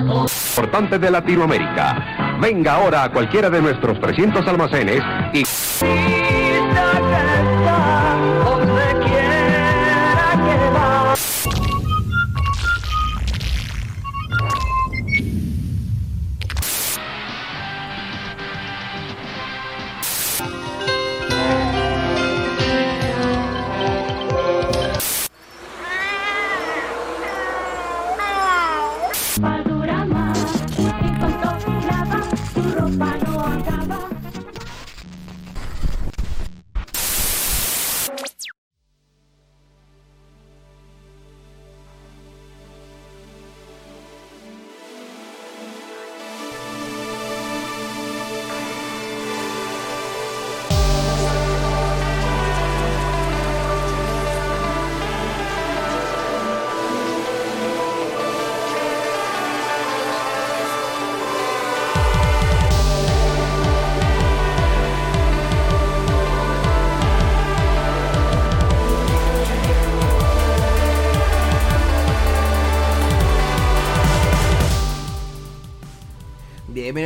Importante de Latinoamérica. Venga ahora a cualquiera de nuestros 300 almacenes y...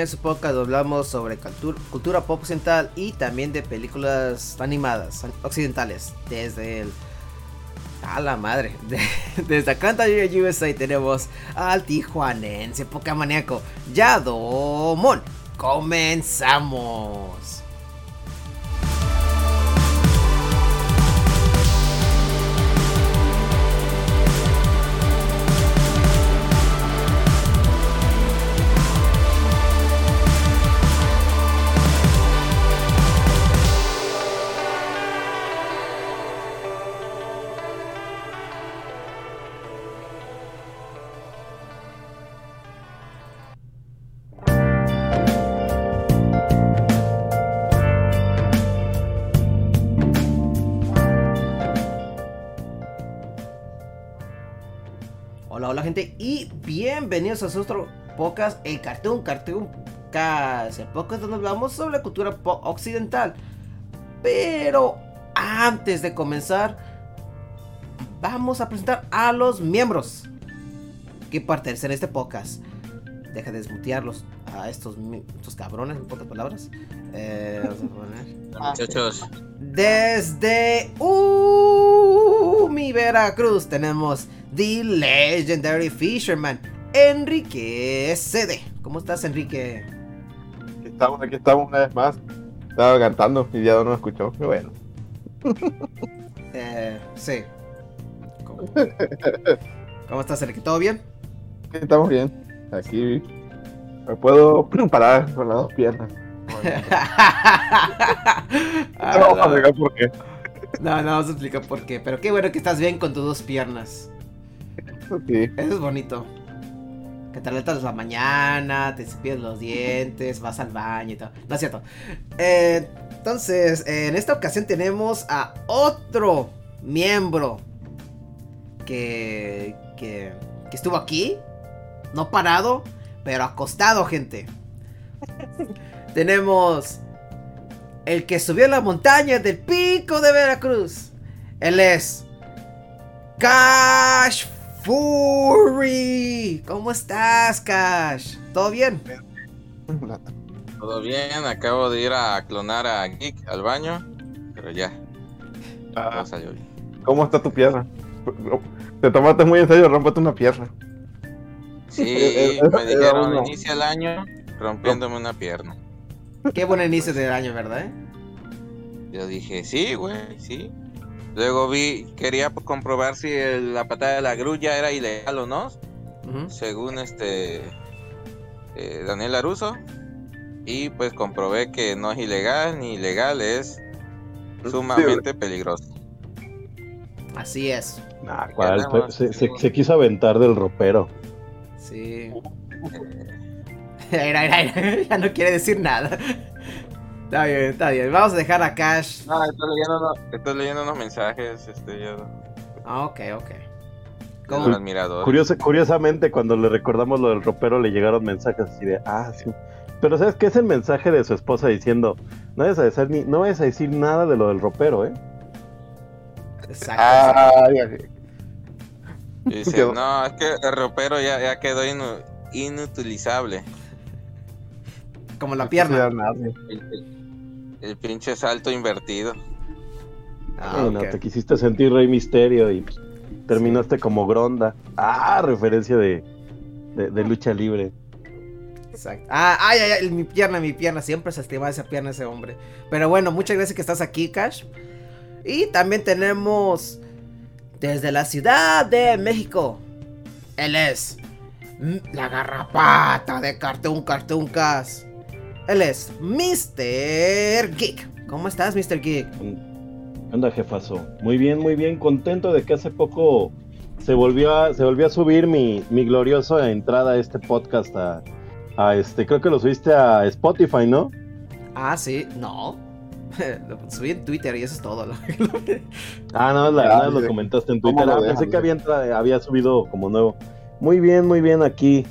A su podcast hablamos sobre cultura, cultura pop occidental y también de películas animadas occidentales. Desde el. A la madre. de- desde Atlanta, USA tenemos al tijuanense pocamaníaco Yadomon. Comenzamos. Gente y bienvenidos a otro podcast, el Cartoon Cartoon Cast, podcast donde hablamos sobre la cultura pop occidental. Pero antes de comenzar, vamos a presentar a los miembros que pertenecen a este podcast. Deja de desmutearlos a estos, estos cabrones, en pocas palabras. Eh, vamos a poner. Muchachos, Desde uh, mi Veracruz tenemos The Legendary Fisherman, Enrique CD. ¿Cómo estás, Enrique? Aquí estamos, aquí estamos una vez más. Estaba cantando y ya no me escuchó. Qué bueno. Eh, sí. ¿Cómo, ¿Cómo estás, Enrique? ¿Todo bien? Estamos bien. Aquí me puedo parar con las dos piernas. No vamos a no, explicar por qué. no, no vamos a explicar por qué. Pero qué bueno que estás bien con tus dos piernas. Sí. Eso es bonito. Que te levantas la mañana, te cepillas los dientes, vas al baño y todo. No es cierto. Eh, entonces, eh, en esta ocasión tenemos a otro miembro que, que, que estuvo aquí. No parado, pero acostado, gente. tenemos el que subió la montaña del pico de Veracruz. Él es Cash Fury. ¿Cómo estás, Cash? ¿Todo bien? todo bien. Acabo de ir a clonar a Geek al baño, pero ya, Ah, todo salió bien. ¿Cómo está tu pierna? Te tomaste muy en serio, rompete una pierna. Sí, Eh, eh, me eh, dijeron no. inicia el año rompiéndome una pierna. Qué buen inicio del año, ¿verdad? eh? Yo dije, sí, güey, sí. Luego vi, quería pues, comprobar si el- la patada de la grulla era ilegal o no, según este eh, Daniel Aruso. Y pues comprobé que no es ilegal ni ilegal, es sumamente peligroso. Así es. Nah, cuál, Tenemos- se, se- se quiso aventar del ropero. Sí. Mira, ya no quiere decir nada. Está bien, está bien. Vamos a dejar a Cash. No, estoy leyendo, unos- estoy leyendo unos mensajes, este, yo, Ah, ok, ok. de ¿Cómo? un admirador. Curioso- curiosamente, cuando le recordamos lo del ropero, le llegaron mensajes así de, ah, sí. Pero ¿sabes qué es el mensaje de su esposa diciendo, no vayas a decir, ni, no vayas a decir nada de lo del ropero, eh? Exacto. Ah, ya. Y dice, no, es que el ropero ya, ya quedó inu- inutilizable. Como la pierna. nadie. El, pinche salto invertido. Ah, no, te quisiste sentir Rey Misterio y pues, terminaste como Gronda. Ah, referencia de, de, de lucha libre. Exacto. Ah, ay, ay, ay, mi pierna, mi pierna. Siempre se estima esa pierna ese hombre. Pero bueno, muchas gracias que estás aquí, Cash. Y también tenemos desde la Ciudad de México. Él es la garrapata de Cartoon Cartoon Cast. Él es Mr. Geek. ¿Cómo estás, Mr. Geek? ¿Qué onda, jefazo? Muy bien, muy bien. Contento de que hace poco se volvió a, se volvió a subir mi, mi gloriosa entrada a este podcast a, a este, creo que lo subiste a Spotify, ¿no? Ah, sí, no. Lo subí en Twitter y eso es todo. Ah, no, la Ah, verdad lo sí. comentaste en ¿Cómo Twitter. lo Ah, pensé que había, había subido como nuevo. Muy bien, muy bien aquí,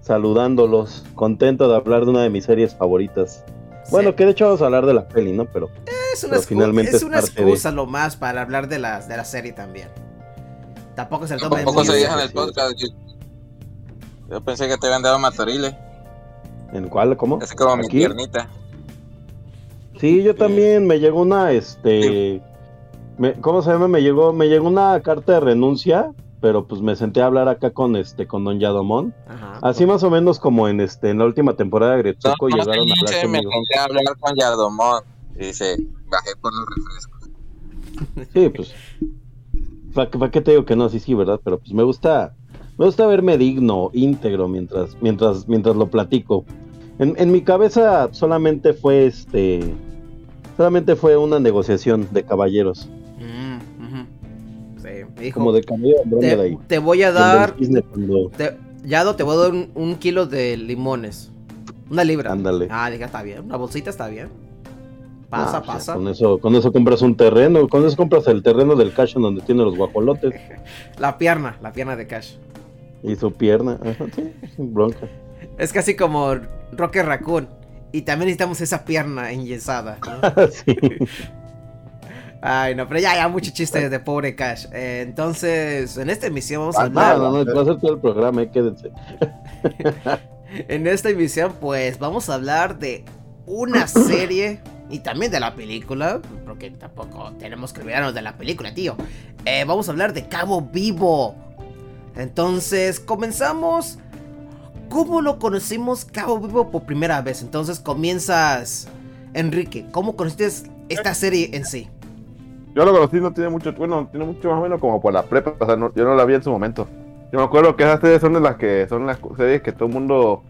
saludándolos. Contento de hablar de una de mis series favoritas. Bueno, que de hecho vamos a hablar de la peli, ¿no? Pero es una, pero finalmente es es una parte de- excusa lo más para hablar de la, de la serie también. Tampoco se toma Tampoco se en deja en serio. el podcast. Yo, yo pensé que te habían dado matorile. ¿en cuál? ¿Cómo? Así como mi ¿Aquí? piernita. Sí, yo también me llegó una, este, me- ¿cómo se llama? Me llegó, me llegó una carta de renuncia, pero pues me senté a hablar acá con este, con Don Yadomón. Ajá. Así más o menos como en este, en la última temporada de Gretsuko no, llegaron a hablar pinche, me conmigo. senté a hablar con Yardomón. Y dice, bajé por los refrescos. Sí, pues. ¿Para, para qué te digo que no? Sí, sí, ¿verdad? Pero pues me gusta. Me gusta verme digno, íntegro, mientras, mientras, mientras lo platico. En, en mi cabeza solamente fue este. Solamente fue una negociación de caballeros. Me dijo, Como de caballero Andrómeda te, voy a dar, te- Yado, te voy a dar un, un kilo de limones. Una libra. Ándale. Ah, dije, está bien. Una bolsita está bien. Pasa, Ah, pasa. Con eso, con eso compras un terreno. Con eso compras el terreno del cacho donde tiene los guajolotes La pierna, la pierna de Cash. y su pierna. Ajá, sí, sin bronca. Es casi como Rocket Raccoon. Y también necesitamos esa pierna enyesada. ¿no? Sí. Ay, no, pero ya, ya, mucho chiste de pobre Cash. Eh, entonces, en esta emisión vamos a Ah, hablar. No, no, no, va a ser todo el programa, eh, quédense. En esta emisión, pues vamos a hablar de una serie y también de la película, porque tampoco tenemos que olvidarnos de la película, tío. Eh, vamos a hablar de Cabo Vivo. Entonces, comenzamos. ¿Cómo lo conocimos Cabo Vivo por primera vez? Entonces, comienzas, Enrique. ¿Cómo conociste esta serie en sí? Yo lo conocí, no tiene mucho, bueno, tiene mucho más o menos como por la prepa, o sea, no- yo no la vi en su momento. Yo me acuerdo que esas series son de las que son las series que todo el mundo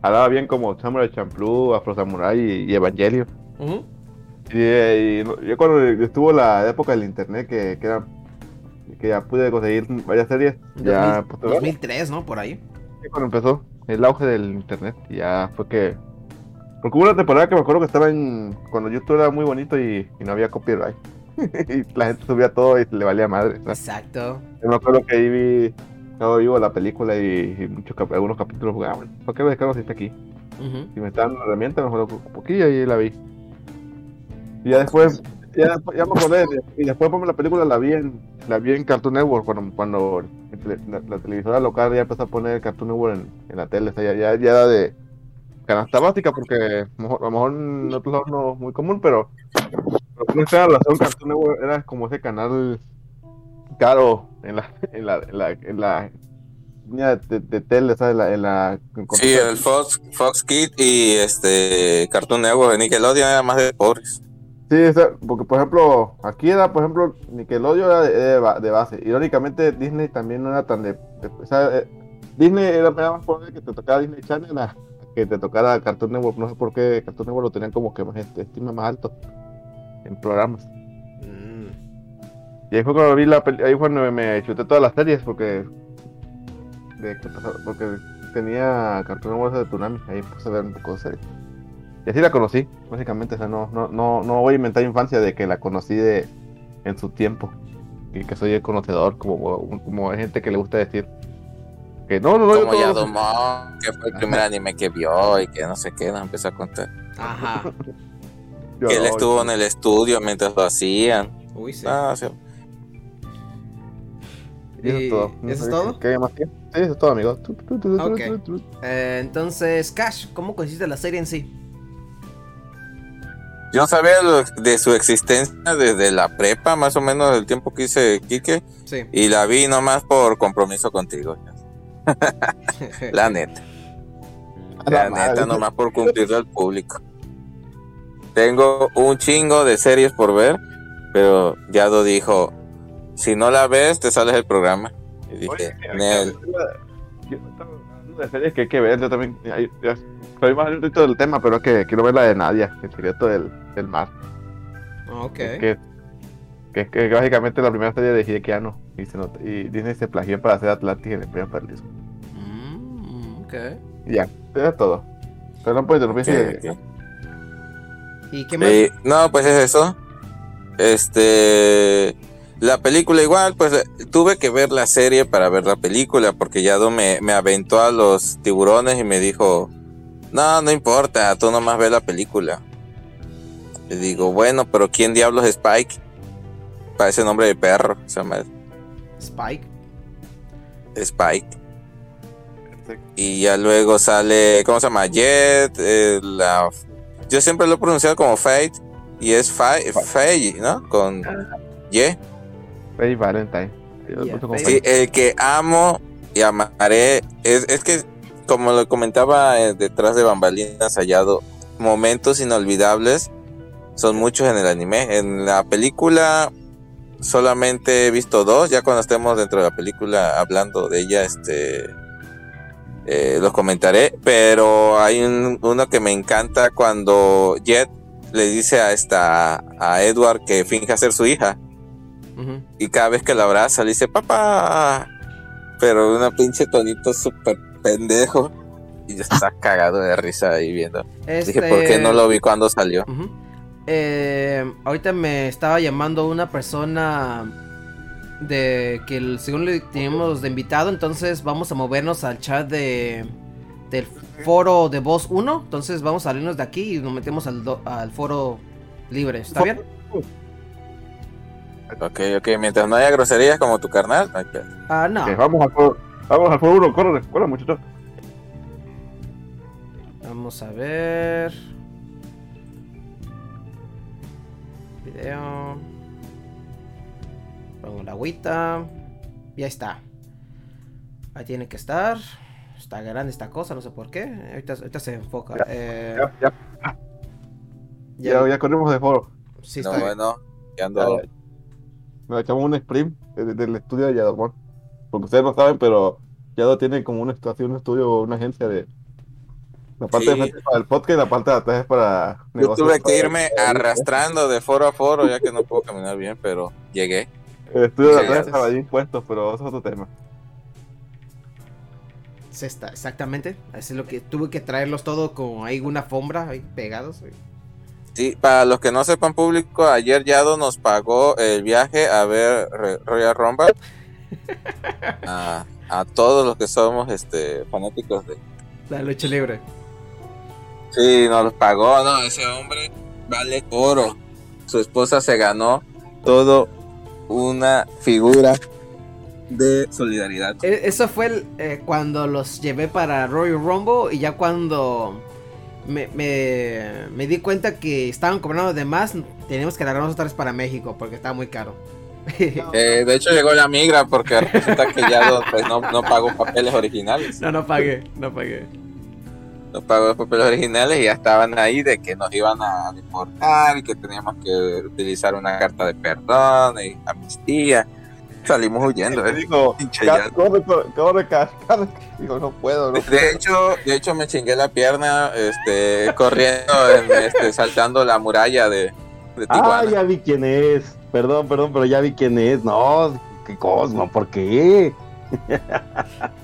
hablaba bien como Samurai Champloo, Afro Samurai y, y Evangelio. Ujú. Y, eh, y yo cuando estuvo la época del internet que, que era que ya pude conseguir varias series, ya 2000, pues, 2003, ¿no? Por ahí. Cuando empezó el auge del internet, y ya fue que. Porque hubo una temporada que me acuerdo que estaba en. Cuando YouTube era muy bonito y, y no había copyright. y la gente subía todo y le valía madre. ¿no? Exacto. Yo me acuerdo que ahí vi. Cabo Vivo la película y, y muchos cap- algunos capítulos jugaban. Bueno, ¿Por qué lo descargo si está aquí? Ujú. Si me está dando una herramienta, me juego un poquillo y la vi. Y ya después. Ya, ya me acordé. Y después por la película la vi en. La vi en Cartoon Network cuando, cuando la, la televisora local ya empezó a poner Cartoon Network en, en la tele. O sea, ya, ya, ya era de canasta básica porque a lo mejor, a lo mejor en otros lados no es muy común, pero pero Cartoon Network era como ese canal caro en la en la en la, en la línea de, de tele, ¿sabes? En la, la Sí, el Fox, Fox Kid y este Cartoon Network de Nickelodeon era más de pobres. Sí, porque por ejemplo, aquí era, por ejemplo, Nickelodeon era de, de ba- de base. Irónicamente, Disney también no era tan de. de- o sea, eh, Disney era, era más pobre que te tocara Disney Channel a que te tocara Cartoon Network. No sé por qué Cartoon Network lo tenían como que más este, estima más alto en programas. Mm. Y ahí fue cuando vi la peli- ahí fue cuando me chuté todas las series porque. de- porque tenía Cartoon Network de Tsunami. Ahí puse a ver un poco de series. Y así la conocí, básicamente. O sea, no, no, no, no voy a inventar infancia de que la conocí de, en su tiempo. Y que soy el conocedor, como, como hay gente que le gusta decir. Que no, no, no. Como Yadomón, que fue el primer anime que vio y que no sé qué, nos empezó a contar. Ajá. yo Que él no, estuvo yo- en el estudio mientras lo hacían. Uy, sí. Ah, sí. Y eso es ¿Y todo. Eso es todo? ¿Qué hay más que? Sí, eso es todo, amigo. Eh, entonces, Cash, ¿cómo consiste la serie en sí? Yo sabía lo- de su existencia desde la prepa, más o menos el tiempo que hice Kike, Sí. y la vi nomás por compromiso contigo. La neta. La la neta, nomás por cumplirlo al público. Tengo un chingo de series por ver, pero Yado dijo, si no la ves, te sales del programa. Y dije, Oye, Nel, Yo estaba hablando de series que hay que ver, yo también. ahí, ya, Soy más un del tema, pero es que quiero ver la de Nadia, el secreto del, del mar. Ok. Que, que, que básicamente la primera serie de Hidekiano. Y, se nota- y Disney se plagió para hacer Atlantis en el primer paralismo. Mm, ok. Ya, eso es todo. Pero no puedes interrumpir. ¿qué- si- qué? ¿Y qué más? Eh, no, pues es eso. Este. La película igual, pues eh, tuve que ver la serie para ver la película, porque Yado me, me aventó a los tiburones y me dijo, no, no importa, tú nomás ve la película. Le digo, bueno, pero ¿quién diablos es Spike? Parece nombre de perro, se llama Spike. Spike. Y ya luego sale, ¿cómo se llama? Jet, eh, la... Yo siempre lo he pronunciado como Fate, y es Fate, Fate, ¿no? Con Y. Faye Valentine. Faye. Sí, el que amo y amaré es, es que, como lo comentaba eh, detrás de bambalinas hallado, momentos inolvidables son muchos en el anime. En la película solamente he visto dos, ya cuando estemos dentro de la película hablando de ella, este eh, los comentaré, pero hay un- uno que me encanta cuando Jet le dice a esta a Edward que finge ser su hija. Y cada vez que la abraza le dice papá pero una pinche tonito súper pendejo. Y yo estaba cagado de risa ahí viendo. Este... dije por qué no lo vi cuando salió. Eh, ahorita me estaba llamando una persona de que el- según le teníamos de invitado, entonces vamos a movernos al chat de del foro de voz 1, entonces vamos a salirnos de aquí y nos metemos al, do- al foro libre, ¿está bien? ok ok mientras no haya groserías como tu carnal no hay pedo. Ah, no. Vamos al foro. Vamos al foro 1, corre, corre muchachos. Vamos a ver. Video. Pongo la agüita. Ya está. Ahí tiene que estar. Está grande esta cosa, no sé por qué. Ahorita, ahorita se enfoca. Ya, Eh, Ya, ya, ya- ya, ya corrimos de foro. sí, no está bueno ya ando Nos echamos un sprint de- del estudio de Yadomón. Porque ustedes no saben, pero Yado tiene como una situación, un estudio, una agencia de. La parte de Sí. frente es para el podcast y la parte de atrás es para. yo tuve que irme arrastrando de foro a foro ya que no puedo caminar bien pero llegué El estudio de atrás estaba es- ahí impuestos, pero eso es otro tema. Está, exactamente. Así es lo que tuve que traerlos todo con ahí una alfombra ahí pegados. Sí, para los que no sepan público, ayer Yado nos pagó el viaje a ver Royal Rumble. a, a todos los que somos este fanáticos de. La lucha libre. Sí, nos los pagó, no, ese hombre vale oro. Su esposa se ganó todo una figura de solidaridad. E- Eso fue el, eh, cuando los llevé para Royal Rumble y ya cuando me, me- me di cuenta que estaban cobrando de más, teníamos que largarnos otra vez para México porque estaba muy caro. Eh, de hecho llegó la migra porque resulta que pues, no, no pagó papeles originales. no, no pagué, no pagué. No pagó los papeles originales y ya estaban ahí de que nos iban a deportar y que teníamos que utilizar una carta de perdón y amnistía. Salimos huyendo. ¿eh? dijo, Pinche "Ca- Yado. corre, corre, corre, ca- corre". Digo, no puedo, no De hecho, de hecho me chingué la pierna, este, corriendo, en, este, saltando la muralla de, de Ah, ya vi quién es. Perdón, perdón, pero ya vi quién es. No, qué Cosmo, ¿por qué?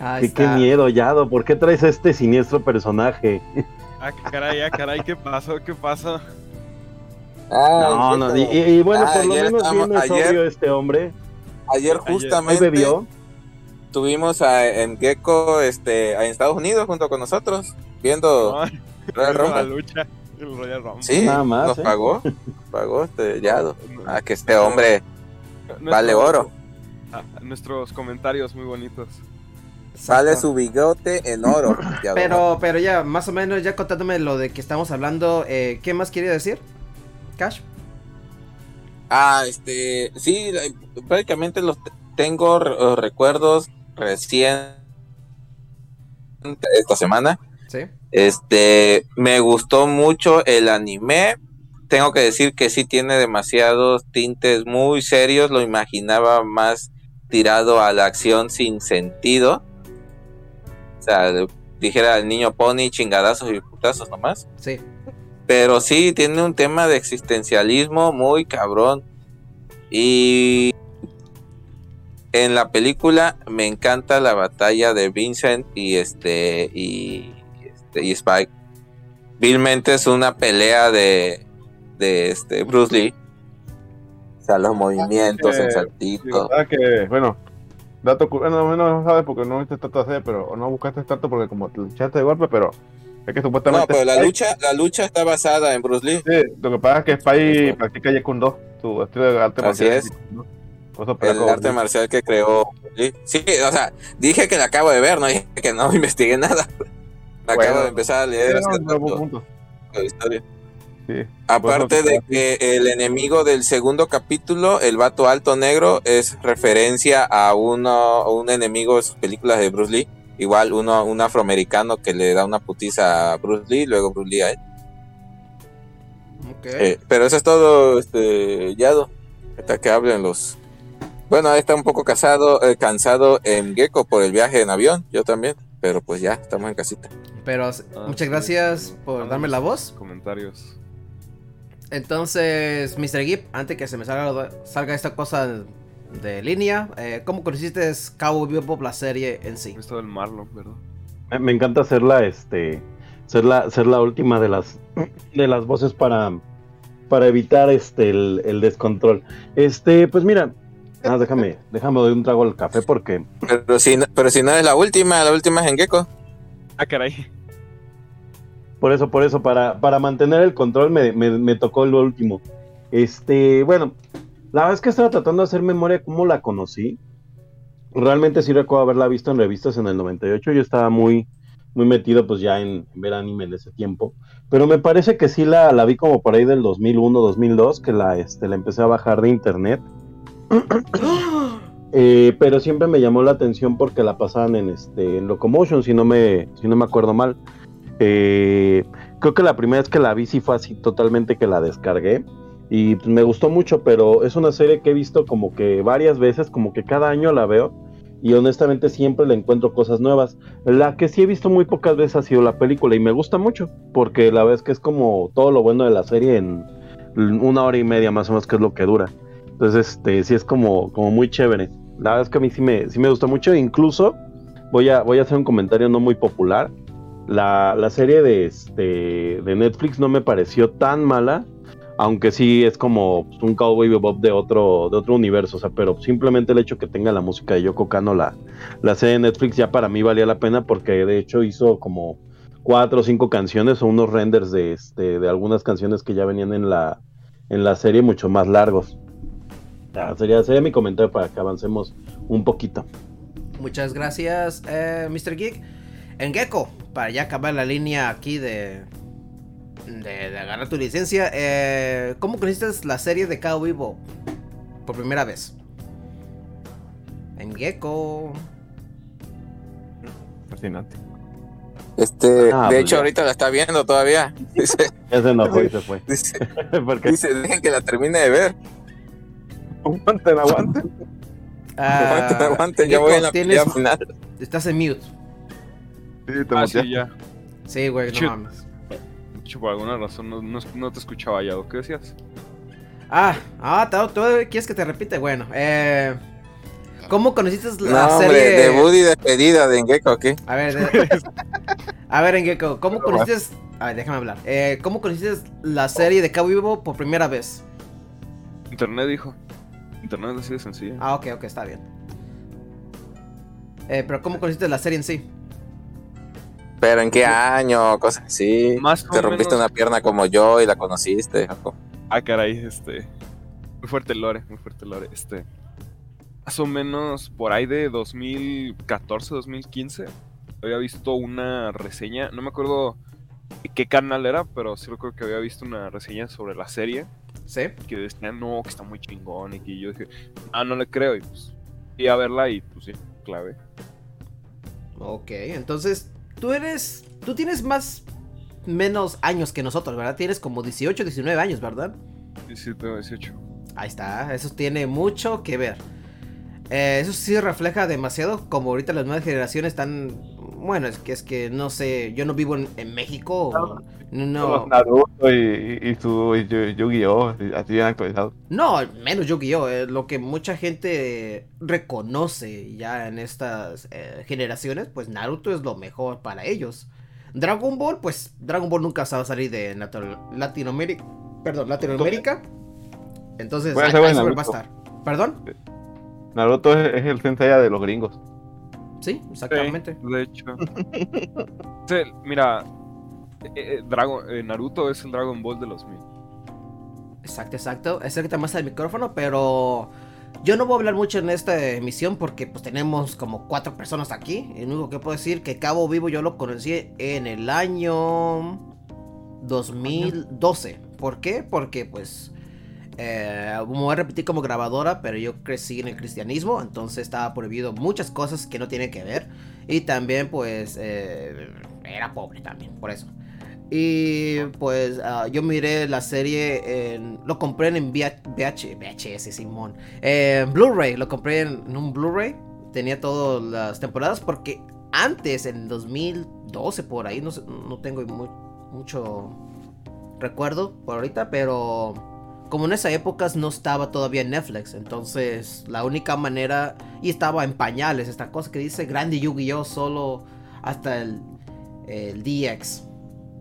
Ahí Qué, miedo, Yado. ¿Por qué traes a este siniestro personaje? Ah, caray, ah, caray, ¿qué pasó? ¿Qué pasó? Ah, No, no, y, bueno, Ah, por lo ayer menos bien es ayer- obvio este hombre. Ayer justamente bebió. tuvimos a, en Gecko este, en Estados Unidos junto con nosotros, viendo No, Royal la lucha, el Royal Rumble. Sí, Nada más, nos ¿eh? pagó, pagó este Yado. Ah, que este hombre vale oro. ah, nuestros comentarios muy bonitos. Exacto. su bigote en oro. Pero, pero ya, más o menos, ya contándome lo de que estamos hablando, eh, ¿qué más quería decir? Cash. Ah, este, sí, prácticamente los te- tengo los recuerdos recién esta semana. Sí. Este, me gustó mucho el anime. Tengo que decir que sí tiene demasiados tintes muy serios. Lo imaginaba más tirado a la acción sin sentido. O sea, dijera el niño pony, chingadazos y putazos nomás. Sí. Pero sí, tiene un tema de existencialismo muy cabrón. Y en la película me encanta la batalla de Vincent y este y, este, y Spike. Vilmente es una pelea de, de este Bruce Lee. O sea, los movimientos, el Sí, saltito. verdad que, bueno, dato cu- bueno, no sabes porque no viste tanta serie, pero no buscaste tanto porque como te echaste de golpe, pero es que No, supuestamente. pero la lucha, la lucha está basada en Bruce Lee. Sí, lo que pasa es que Spy practica Jeet Kune Do, su estilo de arte Así marcial. es. ¿no? El arte marcial que creó Lee. Sí, o sea, dije que la acabo de ver, no dije que no investigué nada. Acabo Bueno, de empezar a leer no, punto. la historia. Sí. Aparte de que el enemigo del segundo capítulo, el vato alto negro, es referencia a uno, a un enemigo de sus películas de Bruce Lee. Igual uno, un afroamericano que le da una putiza a Bruce Lee, luego Bruce Lee a él. Eh, pero eso es todo, este, Yado. Hasta que hablen los. Bueno, está un poco casado, eh, cansado en Gecko por el viaje en avión, yo también. Pero pues ya, estamos en casita. Pero Ah, muchas sí. gracias por darme la voz. Comentarios. Entonces, Mr. Gip, antes que se me salga, salga esta cosa de línea, eh, ¿cómo conociste Cowboy Bebop la serie en sí? Esto del Marlon, ¿verdad? Me, me encanta ser la, este, ser la, ser la última de las, de las voces para, para evitar este, el, el descontrol. Este, pues mira, ah, déjame, déjame doy un trago al café porque Pero si, no- pero si no es la última, la última es en Gecko. Ah, caray. Por eso, por eso, para, para mantener el control me, me, me tocó lo último. Este, bueno, la verdad es que estaba tratando de hacer memoria cómo la conocí. Realmente sí recuerdo haberla visto en revistas en el 98. Yo estaba muy, muy metido pues ya en, en ver anime en ese tiempo. Pero me parece que sí la, la vi como por ahí del 2001, 2002, que la, este, la empecé a bajar de internet. Eh, pero siempre me llamó la atención porque la pasaban en este en Locomotion, si no me, si no me acuerdo mal. Eh, creo que la primera vez que la vi sí fue así totalmente que la descargué. Y me gustó mucho, pero es una serie que he visto como que varias veces, como que cada año la veo. Y honestamente siempre le encuentro cosas nuevas. La que sí he visto muy pocas veces ha sido la película y me gusta mucho, porque la verdad es que es como todo lo bueno de la serie en una hora y media más o menos que es lo que dura. Entonces, este, sí es como, como muy chévere. La verdad es que a mí sí me, sí me gustó mucho. Incluso voy a, voy a hacer un comentario no muy popular. La, la serie de, este, de Netflix no me pareció tan mala. Aunque sí es como un Cowboy Bebop de otro, de otro universo. O sea, pero simplemente el hecho que tenga la música de Yoko Kano, la, la serie de Netflix, ya para mí valía la pena. Porque de hecho hizo como cuatro o cinco canciones o unos renders de, este, de algunas canciones que ya venían en la, en la serie mucho más largos. Sería, sería mi comentario para que avancemos un poquito. Muchas gracias, eh, Mr. Geek. En Gecko, para ya acabar la línea aquí de, de, de agarrar tu licencia, eh, ¿cómo conociste la serie de Cowboy Bebop por primera vez? En Gecko. Fascinante. Este, Ah, de pues hecho, ya. ahorita la está viendo todavía. Dice, Ya se enojó y se fue. dice, dejen que la termine de ver. Aguanten, aguanten. Ah, aguanten, aguanten, ya Gecko, voy en la final. Estás en mute. Sí, te Ah, sí, ya. Sí, güey, no mames. De hecho, por alguna razón no, no, no te escuchaba ya. ¿Qué decías? Ah, ah, ¿tú, tú quieres que te repite? Bueno, eh. ¿Cómo conociste la No, hombre, serie? debut y despedida de Gecko, ¿ok? A ver, de- a ver, Engeko, ¿cómo conociste? A ver, déjame hablar. Eh, ¿Cómo conociste la serie de Cabo Vivo por primera vez? Internet dijo. Internet es así de sencillo. Ah, ok, ok, está bien. Eh, pero ¿cómo conociste la serie en sí? Pero en qué año, cosas así. Más Te rompiste menos- una pierna como yo y la conociste, Jaco. Ah, caray, este. Muy fuerte el lore, muy fuerte el lore. Este. más o menos por ahí de 2014, 2015, había visto una reseña, no me acuerdo qué canal era, pero sí recuerdo que había visto una reseña sobre la serie ¿Sí? que decían, no, que está muy chingón y que yo dije, ah, no le creo y pues fui a verla y pues sí, clave. Ok, entonces tú eres. Tú tienes más. Menos años que nosotros, ¿verdad? Tienes como 18, 19 años, ¿verdad? Sí, sí, tengo 18. Ahí está, eso tiene mucho que ver. Eh, eso sí refleja demasiado como ahorita las nuevas generaciones están... Bueno, es que es que no sé, yo no vivo en, en México. No, Naruto y, y, y su Yu-Gi-Oh! así bien actualizado. no, menos Yu-Gi-Oh! eh, lo que mucha gente reconoce ya en estas eh, generaciones, pues Naruto es lo mejor para ellos. Dragon Ball, pues Dragon Ball nunca se va a salir de Latinoamérica. Perdón, Latinoamérica. Entonces, ahí, ahí va a estar. ¿Perdón? Naruto es, es el sensei de los gringos. Sí, exactamente. Sí, de hecho. Sí, mira, eh, eh, Dragon, eh, Naruto es el Dragon Ball de los mil. Exacto, exacto. Acércate más al micrófono, pero yo no voy a hablar mucho en esta emisión porque pues tenemos como cuatro personas aquí. Y lo único que puedo decir que Cabo Vivo yo lo conocí en el año 2012. ¿Por qué? Porque pues eh, me voy a repetir como grabadora, pero yo crecí en el cristianismo, entonces estaba prohibido muchas cosas que no tienen que ver. Y también pues eh, era pobre también, por eso. Y pues ah, yo miré la serie, en, lo compré en VH, VH, VHS, Simón. En Blu-ray, lo compré en, un Blu-ray. Tenía todas las temporadas porque antes, en 2012 por ahí, no, no tengo mu- mucho recuerdo por ahorita, pero como en esa época no estaba todavía en Netflix, entonces la única manera, y estaba en pañales, esta cosa que dice Grande Yu-Gi-Oh! solo hasta el, el DX.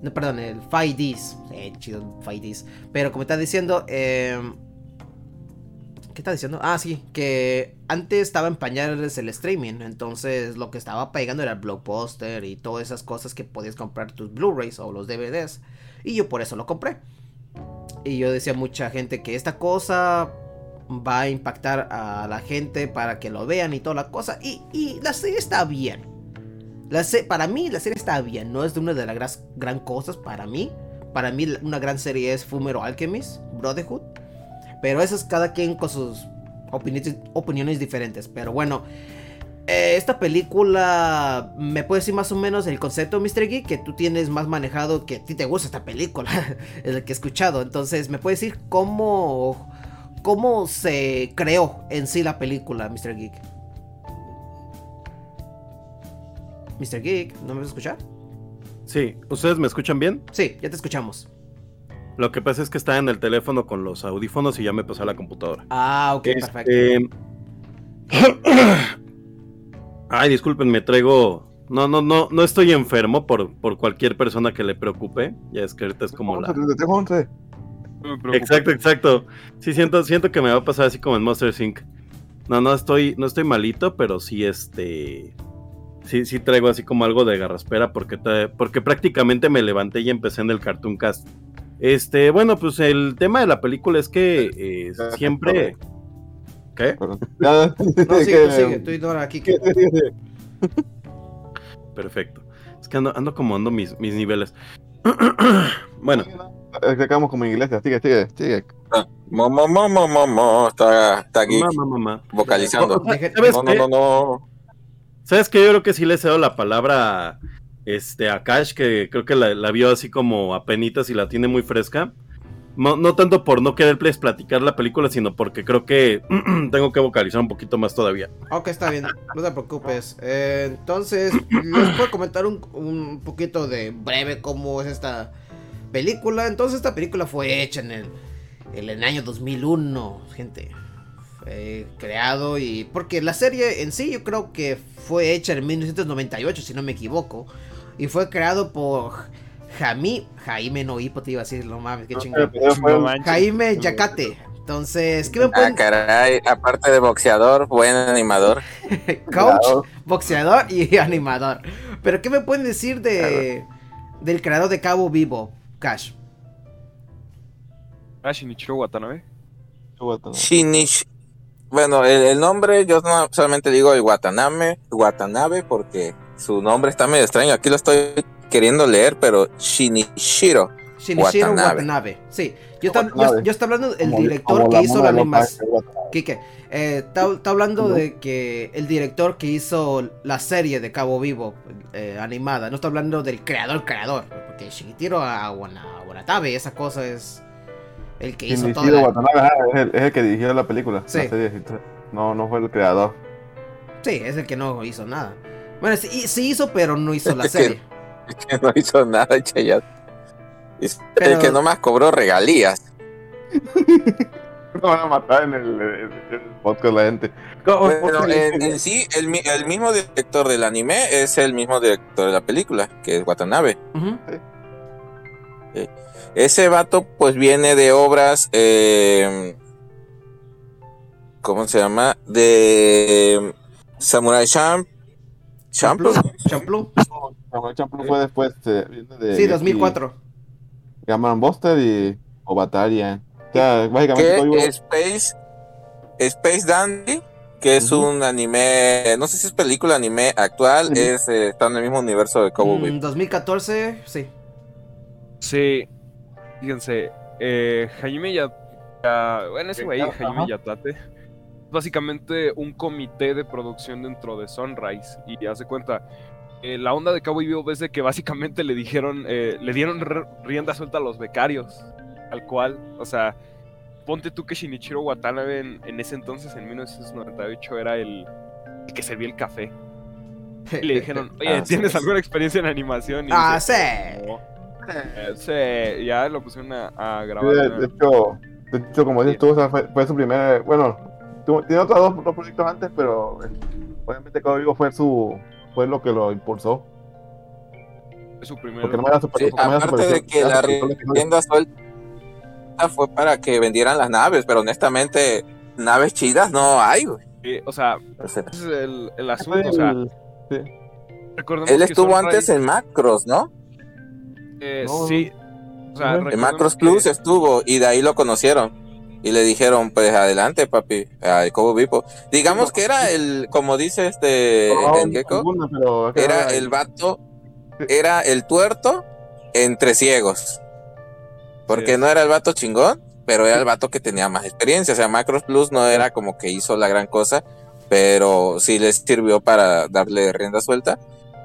No, perdón, el 5Ds. Eh, chido, 5Ds. Pero como está diciendo, eh, ¿qué está diciendo? Ah, sí, que antes estaba en pañales el streaming. Entonces lo que estaba pegando era el blockbuster y todas esas cosas que podías comprar tus Blu-rays o los DVDs. Y yo por eso lo compré. Y yo decía a mucha gente que esta cosa va a impactar a la gente para que lo vean y toda la cosa. Y, y la serie está bien. La se- para mí la serie está bien, no es de una de las gras- gran cosas para mí. Para mí una gran serie es Fumero Alchemist, Brotherhood. Pero eso es cada quien con sus opiniones, opiniones diferentes. Pero bueno, eh, esta película, ¿me puedes decir más o menos el concepto, Mr. Geek? Que tú tienes más manejado, que a ti te gusta esta película, el que he escuchado. Entonces, ¿me puedes decir cómo, cómo se creó en sí la película, Mr. Geek? Mr. Geek, ¿no me vas a escuchar? Sí, ¿ustedes me escuchan bien? Sí, ya te escuchamos. Lo que pasa es que estaba en el teléfono con los audífonos y ya me pasó a la computadora. Ah, ok, Este, perfecto. Ay, disculpen, me traigo. No, no, no, no estoy enfermo por, por cualquier persona que le preocupe. Ya es que ahorita es como la. 11, 11. No me preocupa. Exacto, exacto. Sí, siento, siento que me va a pasar así como en Monster Inc. No, no estoy, no estoy malito, pero sí, este. Sí, sí traigo así como algo de garraspera porque, te- porque prácticamente me levanté y empecé en el Cartoon Cast. Este, bueno, pues el tema de la película es que eh, siempre. ¿Qué? Perdón. No, sigue, sigue, tú ignora aquí. que- Perfecto. Es que ando, ando como ando mis, mis niveles. bueno, Es que acabamos como en iglesia. Sigue, sigue, sigue. Mo, mo, mo, está, está aquí mamá, mamá. vocalizando. Deje- ¿Sabes No, no, qué? no, no. ¿Sabes qué? Yo creo que sí le cedo la palabra este, a Cash, que creo que la, la vio así como a penitas y la tiene muy fresca. No, tanto por no quererles platicar la película, sino porque creo que tengo que vocalizar un poquito más todavía. Ok, está bien, no te preocupes. Eh, entonces, les puedo comentar un, un poquito de breve cómo es esta película. Entonces, esta película fue hecha en el, en el año 2001, gente. Fue creado y... Porque la serie en sí yo creo que fue hecha en 1998, si no me equivoco. Y fue creado por Jami, Jaime Noipo, te iba a decir, no mames, qué chingón. No manches. Jaime Yacate. Entonces, ¿qué me Ah, pueden... caray, aparte de boxeador, buen animador. Coach, Claro. boxeador y animador. Pero ¿qué me pueden decir de del creador de Cabo Vivo, Cash? Ah, Shinichiro Watanabe. Shinichi, bueno, el, el nombre yo no solamente digo el Watanabe, Watanabe porque su nombre está medio extraño. Aquí lo estoy queriendo leer, pero Shinichiro. Shinichiro Watanabe. Watanabe. Sí, yo está, yo, yo está hablando del Como- director como que hizo la Watanabe. Kike, eh, está, está hablando de que el director que hizo la serie de Cabo Vivo eh, animada, no está hablando del creador creador, porque Shinichiro a Watanabe, esa cosa es el que hizo todo. Shinichiro Watanabe ajá, es el, es el que dirigió la película. Sí. la serie, no, no fue el creador. Sí, es el que no hizo nada. Bueno, sí, sí hizo, pero no hizo la serie. Que no hizo nada, Chayat. Es Pero- El que nomás cobró regalías. No van a matar en el, en el podcast la gente. ¿Cómo- Pero en, sí, el, mi- el mismo director del anime es el mismo director de la película, que es Watanabe. Ujú. Ese vato, pues viene de obras. eh, ¿Cómo se llama? De Samurai Champ. Champloo. Champloo. Samurai Champloo fue después. eh, viene de, Sí, 2004. Llaman Buster y Obatarian. O sea, básicamente todo Space. Space Dandy. Que es un anime. No sé si es película anime actual. Es, eh, está en el mismo universo de Cowboy Mm, Bebop. 2014, sí. Sí, fíjense, eh, Jaime ya, ya- bueno, ese güey, Ajá. Jaime Yatate, es básicamente un comité de producción dentro de Sunrise y hace cuenta, eh, la onda de Cowboy Vivo es de que básicamente le dijeron, eh, le dieron rienda suelta a los becarios, al cual, o sea, ponte tú que Shinichiro Watanabe en, en ese entonces, en 1998, era el, el que servía el café. Y le dijeron, oye, Ah, sí. ¿tienes alguna experiencia en animación? Y Ah, dice, sí. "No". Eh, sí, ya lo pusieron a, a Sí, grabar. de, hecho, de hecho, como dices tú, o sea, fue, fue su primer. Bueno, tuvo- tiene otros dos, dos proyectos antes, pero eh, obviamente Cabo Vivo fue su. Fue lo que lo impulsó. su primer. Porque no era super, Sí, porque no era aparte de que la rienda suelta fue para que vendieran las naves, pero honestamente, naves chidas no hay, güey. eh, o sea, ese es el, el Fue asunto. O sea, sí. él que estuvo antes en Macros, ¿no? eh, No. sí. O sea, Ajá. En Macros que- Plus estuvo y de ahí lo conocieron. Y le dijeron, pues adelante, papi, a Cobo Vipo. Digamos que era el, como dice este No, Gecko, pero era el vato, era el tuerto entre ciegos. Porque Sí. no era el vato chingón, pero era el vato que tenía más experiencia. O sea, Macros Plus no era como que hizo la gran cosa, pero sí les sirvió para darle rienda suelta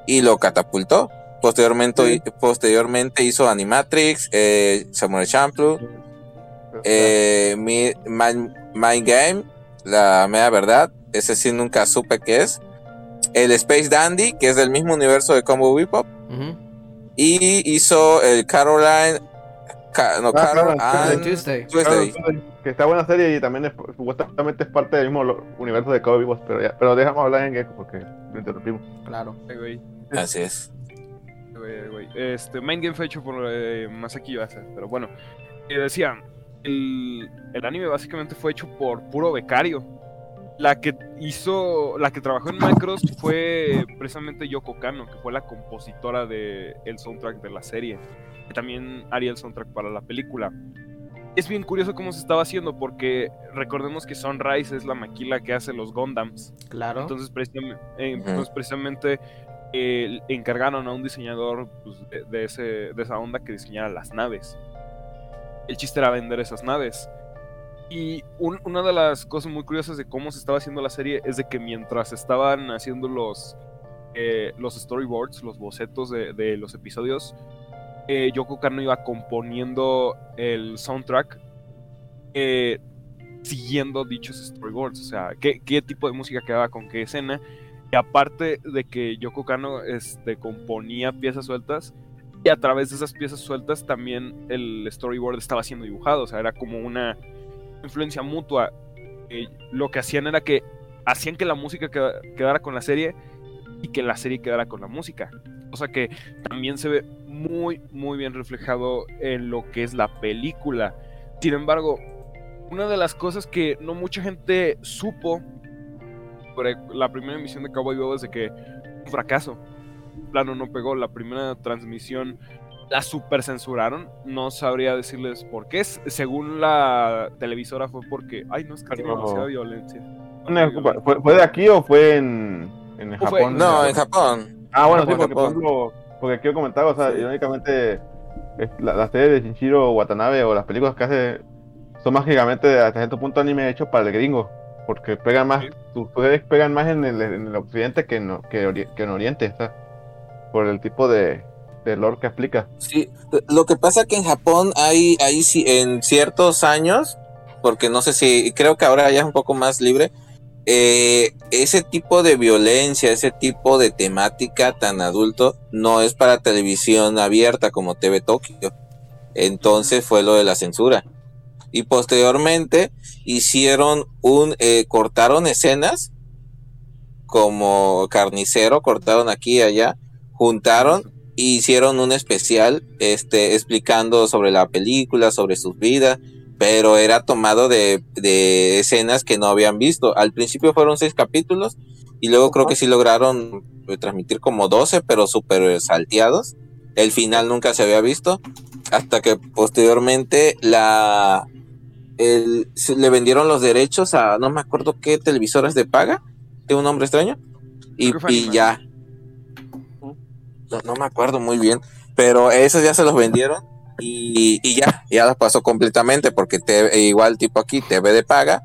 y lo catapultó. Posteriormente, Sí. posteriormente hizo Animatrix, eh, Samurai Champloo, eh, Mi- Mind, Mind Game, la mera verdad, ese sí nunca supe qué es. El Space Dandy, que es del mismo universo de Combo Bebop. Ujú. Y hizo el Caroline. Ca- no, Ah, Carol Caroline and Tuesday. Tuesday. que está buena serie y también es, supuestamente es parte del mismo universo de Cabo Vivos, pero ya, pero dejamos hablar en Gecko porque lo interrumpimos. Claro. Así es. Este, Mind Game fue hecho por eh, Masaki Yuasa, pero bueno. eh, decía, el, el anime básicamente fue hecho por puro becario. La que hizo, la que trabajó en Macros fue precisamente Yoko Kano, que fue la compositora del el soundtrack de la serie. Que también haría el soundtrack para la película. Es bien curioso cómo se estaba haciendo, porque recordemos que Sunrise es la maquila que hace los Gundams. Claro. Entonces, precisamente, eh, entonces, precisamente eh, encargaron a un diseñador pues, de, de ese, de esa onda que diseñara las naves. El chiste era vender esas naves. Y un- una de las cosas muy curiosas de cómo se estaba haciendo la serie es de que mientras estaban haciendo los, eh, los storyboards, los bocetos de, de los episodios, eh, Yoko Kano iba componiendo el soundtrack eh, siguiendo dichos storyboards, o sea, qué, qué tipo de música quedaba con qué escena. Y aparte de que Yoko Kano este, componía piezas sueltas, y a través de esas piezas sueltas también el storyboard estaba siendo dibujado, o sea, era como una influencia mutua. Lo que hacían era que hacían que la música queda- quedara con la serie y que la serie quedara con la música. O sea que también se ve muy, muy bien reflejado en lo que es la película. Sin embargo, una de las cosas que no mucha gente supo sobre la primera emisión de Cowboy Bebop es de que un fracaso. Plano no pegó. La primera transmisión la super censuraron. No sabría decirles por qué. Según la televisora fue porque, ay, no es que Pero- demasiada violencia. ¿Fue, fue de aquí o fue en, en ¿O fue- Japón? No, en Japón. Ah, bueno, sí, porque por Japón. ejemplo, porque quiero comentar, o sea, Sí. irónicamente, es- la, la serie de Shinjiro Watanabe o las películas que hace son mágicamente hasta cierto punto anime hechos para el gringo, porque pegan más, Sí. sus series pegan más en el, en el occidente que en, que, ori- que en oriente, o sea, por el tipo de, de lore que explica. Sí, lo que pasa que en Japón hay, hay en ciertos años, porque no sé si, creo que ahora ya es un poco más libre, eh, ese tipo de violencia, ese tipo de temática tan adulto, no es para televisión abierta como TV Tokio. Entonces fue lo de la censura. Y posteriormente hicieron un, eh, cortaron escenas como carnicero, cortaron aquí y allá, juntaron y hicieron un especial este, explicando sobre la película, sobre sus vidas, pero era tomado de, de escenas que no habían visto. Al principio fueron seis capítulos y luego creo que sí lograron eh, transmitir como 12, pero súper salteados. El final nunca se había visto hasta que posteriormente la el- le vendieron los derechos a no me acuerdo qué televisoras de paga, de un nombre extraño, y, ya. No, no me acuerdo muy bien, pero esos ya se los vendieron y, y ya, ya los pasó completamente porque te, igual tipo aquí, TV de paga,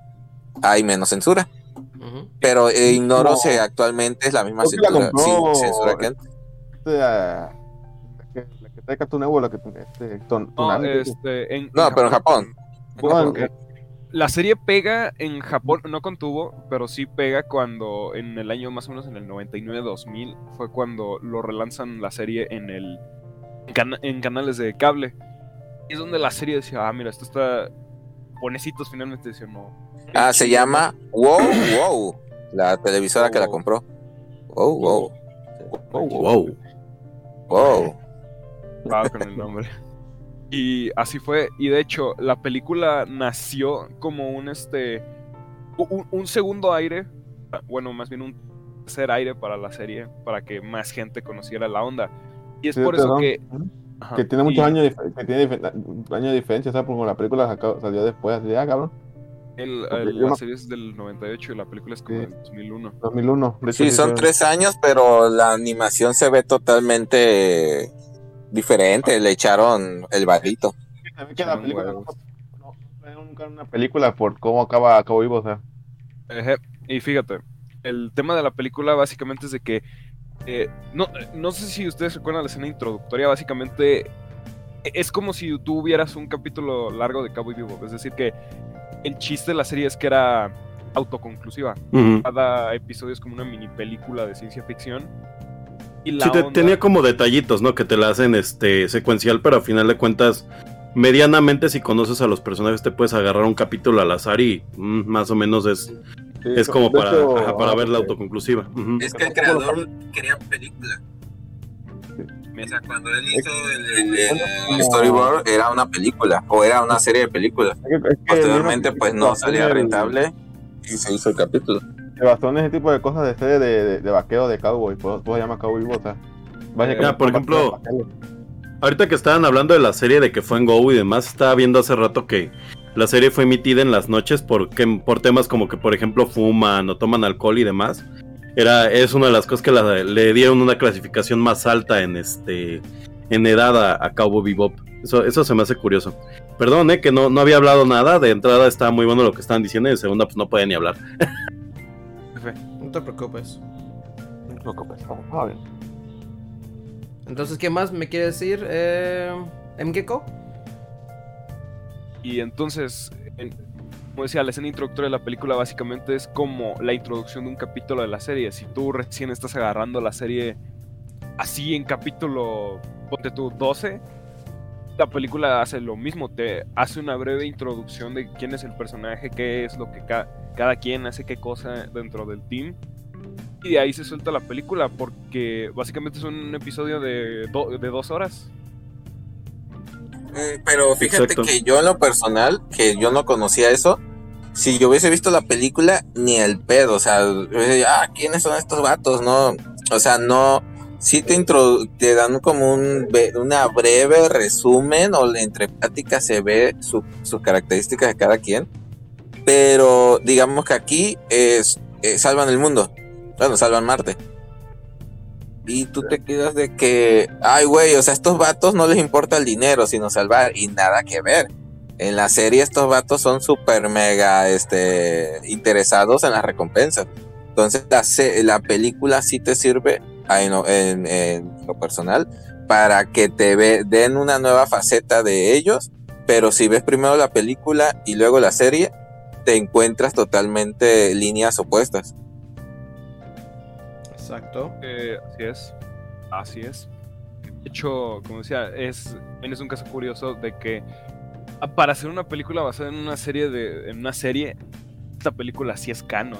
hay menos censura. Ujú. Pero eh, ignoro como- si actualmente es la misma que la censura, compró- sí, censura que antes. Este, ah, la que, la que trae Cartoon Network, la que este, ton, No, este, en, No, pero en Japón. en No, Japón. La serie pega en Japón, no contuvo, pero sí pega cuando en el año más o menos en el 99-2000 fue cuando lo relanzan la serie en el en, cana- en canales de cable. Y es donde la serie decía, ah, mira, esto está... Ponecitos finalmente decían, no. Ah, se llama Wow Wow, la televisora que la compró. Wow Wow, Wow. wow. Wow, con el nombre. Y así fue. Y de hecho, la película nació como un este. Un, un segundo aire. Bueno, más bien un tercer aire para la serie. Para que más gente conociera la onda. Y es Sí, por eso que. Ajá, que tiene muchos y años, que tiene dif- años de diferencia, ¿sabes? Porque la película sacó- salió después, así, ah, cabrón, el- la serie es del 98 y la película es como Sí. del 2001. 2001. De hecho, Sí, son tres años, pero la animación se ve totalmente diferente. Le echaron el. Se ve que la película no, nunca una película por cómo acaba, acabó vivo, o sea. Y fíjate, el tema de la película básicamente es de que. eh, no, no sé si ustedes recuerdan la escena introductoria, básicamente e- es como si tú hubieras un capítulo largo de Cabo y Vivo. Es decir, que el chiste de la serie es que era autoconclusiva. Cada episodio es como una mini película de ciencia ficción. Y la Sí, te- onda- tenía como detallitos, ¿no? Que te la hacen este secuencial, pero a final de cuentas, medianamente si conoces a los personajes te puedes agarrar un capítulo al azar y mm, más o menos es, Sí, es como para, hecho, ajá, para ah, ver la autoconclusiva. Es que el creador quería película. O sea, cuando él hizo el, el- el storyboard, era una película o era una serie de películas. Posteriormente, pues no salía rentable y se hizo el capítulo. Se basó en ese tipo de cosas de serie de, de, de vaqueo de cowboy, por eso se llama cowboy Ya, por ejemplo. Ahorita que estaban hablando de la serie de que fue en Go y demás, estaba viendo hace rato que la serie fue emitida en las noches porque, por temas como que, por ejemplo, fuman o toman alcohol y demás. Era, es una de las cosas que la- le dieron una clasificación más alta en este en edad a, a Cowboy Bebop. Eso, eso se me hace curioso. Perdón, eh, que no, no había hablado nada. De entrada estaba muy bueno lo que estaban diciendo y de segunda pues no podía ni hablar. No te preocupes. No te preocupes, vamos, ah, bien. Entonces, ¿qué más me quiere decir? Eh, ¿Mgeko? Y entonces, en- como decía, la escena introductoria de la película básicamente es como la introducción de un capítulo de la serie. Si tú recién estás agarrando la serie así en capítulo, ponte tú 12, la película hace lo mismo, te hace una breve introducción de quién es el personaje, qué es lo que ca- cada quien hace qué cosa dentro del team. Y de ahí se suelta la película porque básicamente es un episodio de, do- de dos horas. Mm, Pero fíjate Exacto. que yo en lo personal, que yo no conocía eso, si yo hubiese visto la película, ni el pedo, o sea, ah, ¿quiénes son estos vatos? No, o sea, no, sí te, te dan como un una breve resumen o entre pláticas se ve su- sus características de cada quien. Pero digamos que aquí es, eh, salvan el mundo. Bueno, salvan Marte. Y tú te quedas de que, ay, güey, o sea, estos vatos no les importa el dinero, sino salvar, y nada que ver. En la serie estos vatos son súper mega este, interesados en las recompensas. Entonces la, la película sí te sirve en, lo- en- en lo personal para que te ve- den una nueva faceta de ellos, pero si ves primero la película y luego la serie, te encuentras totalmente líneas opuestas. Exacto. Eh, así es. Así es. De hecho, como decía, es, es un caso curioso de que ah, para hacer una película basada en una serie de. en una serie, esta película sí es canon.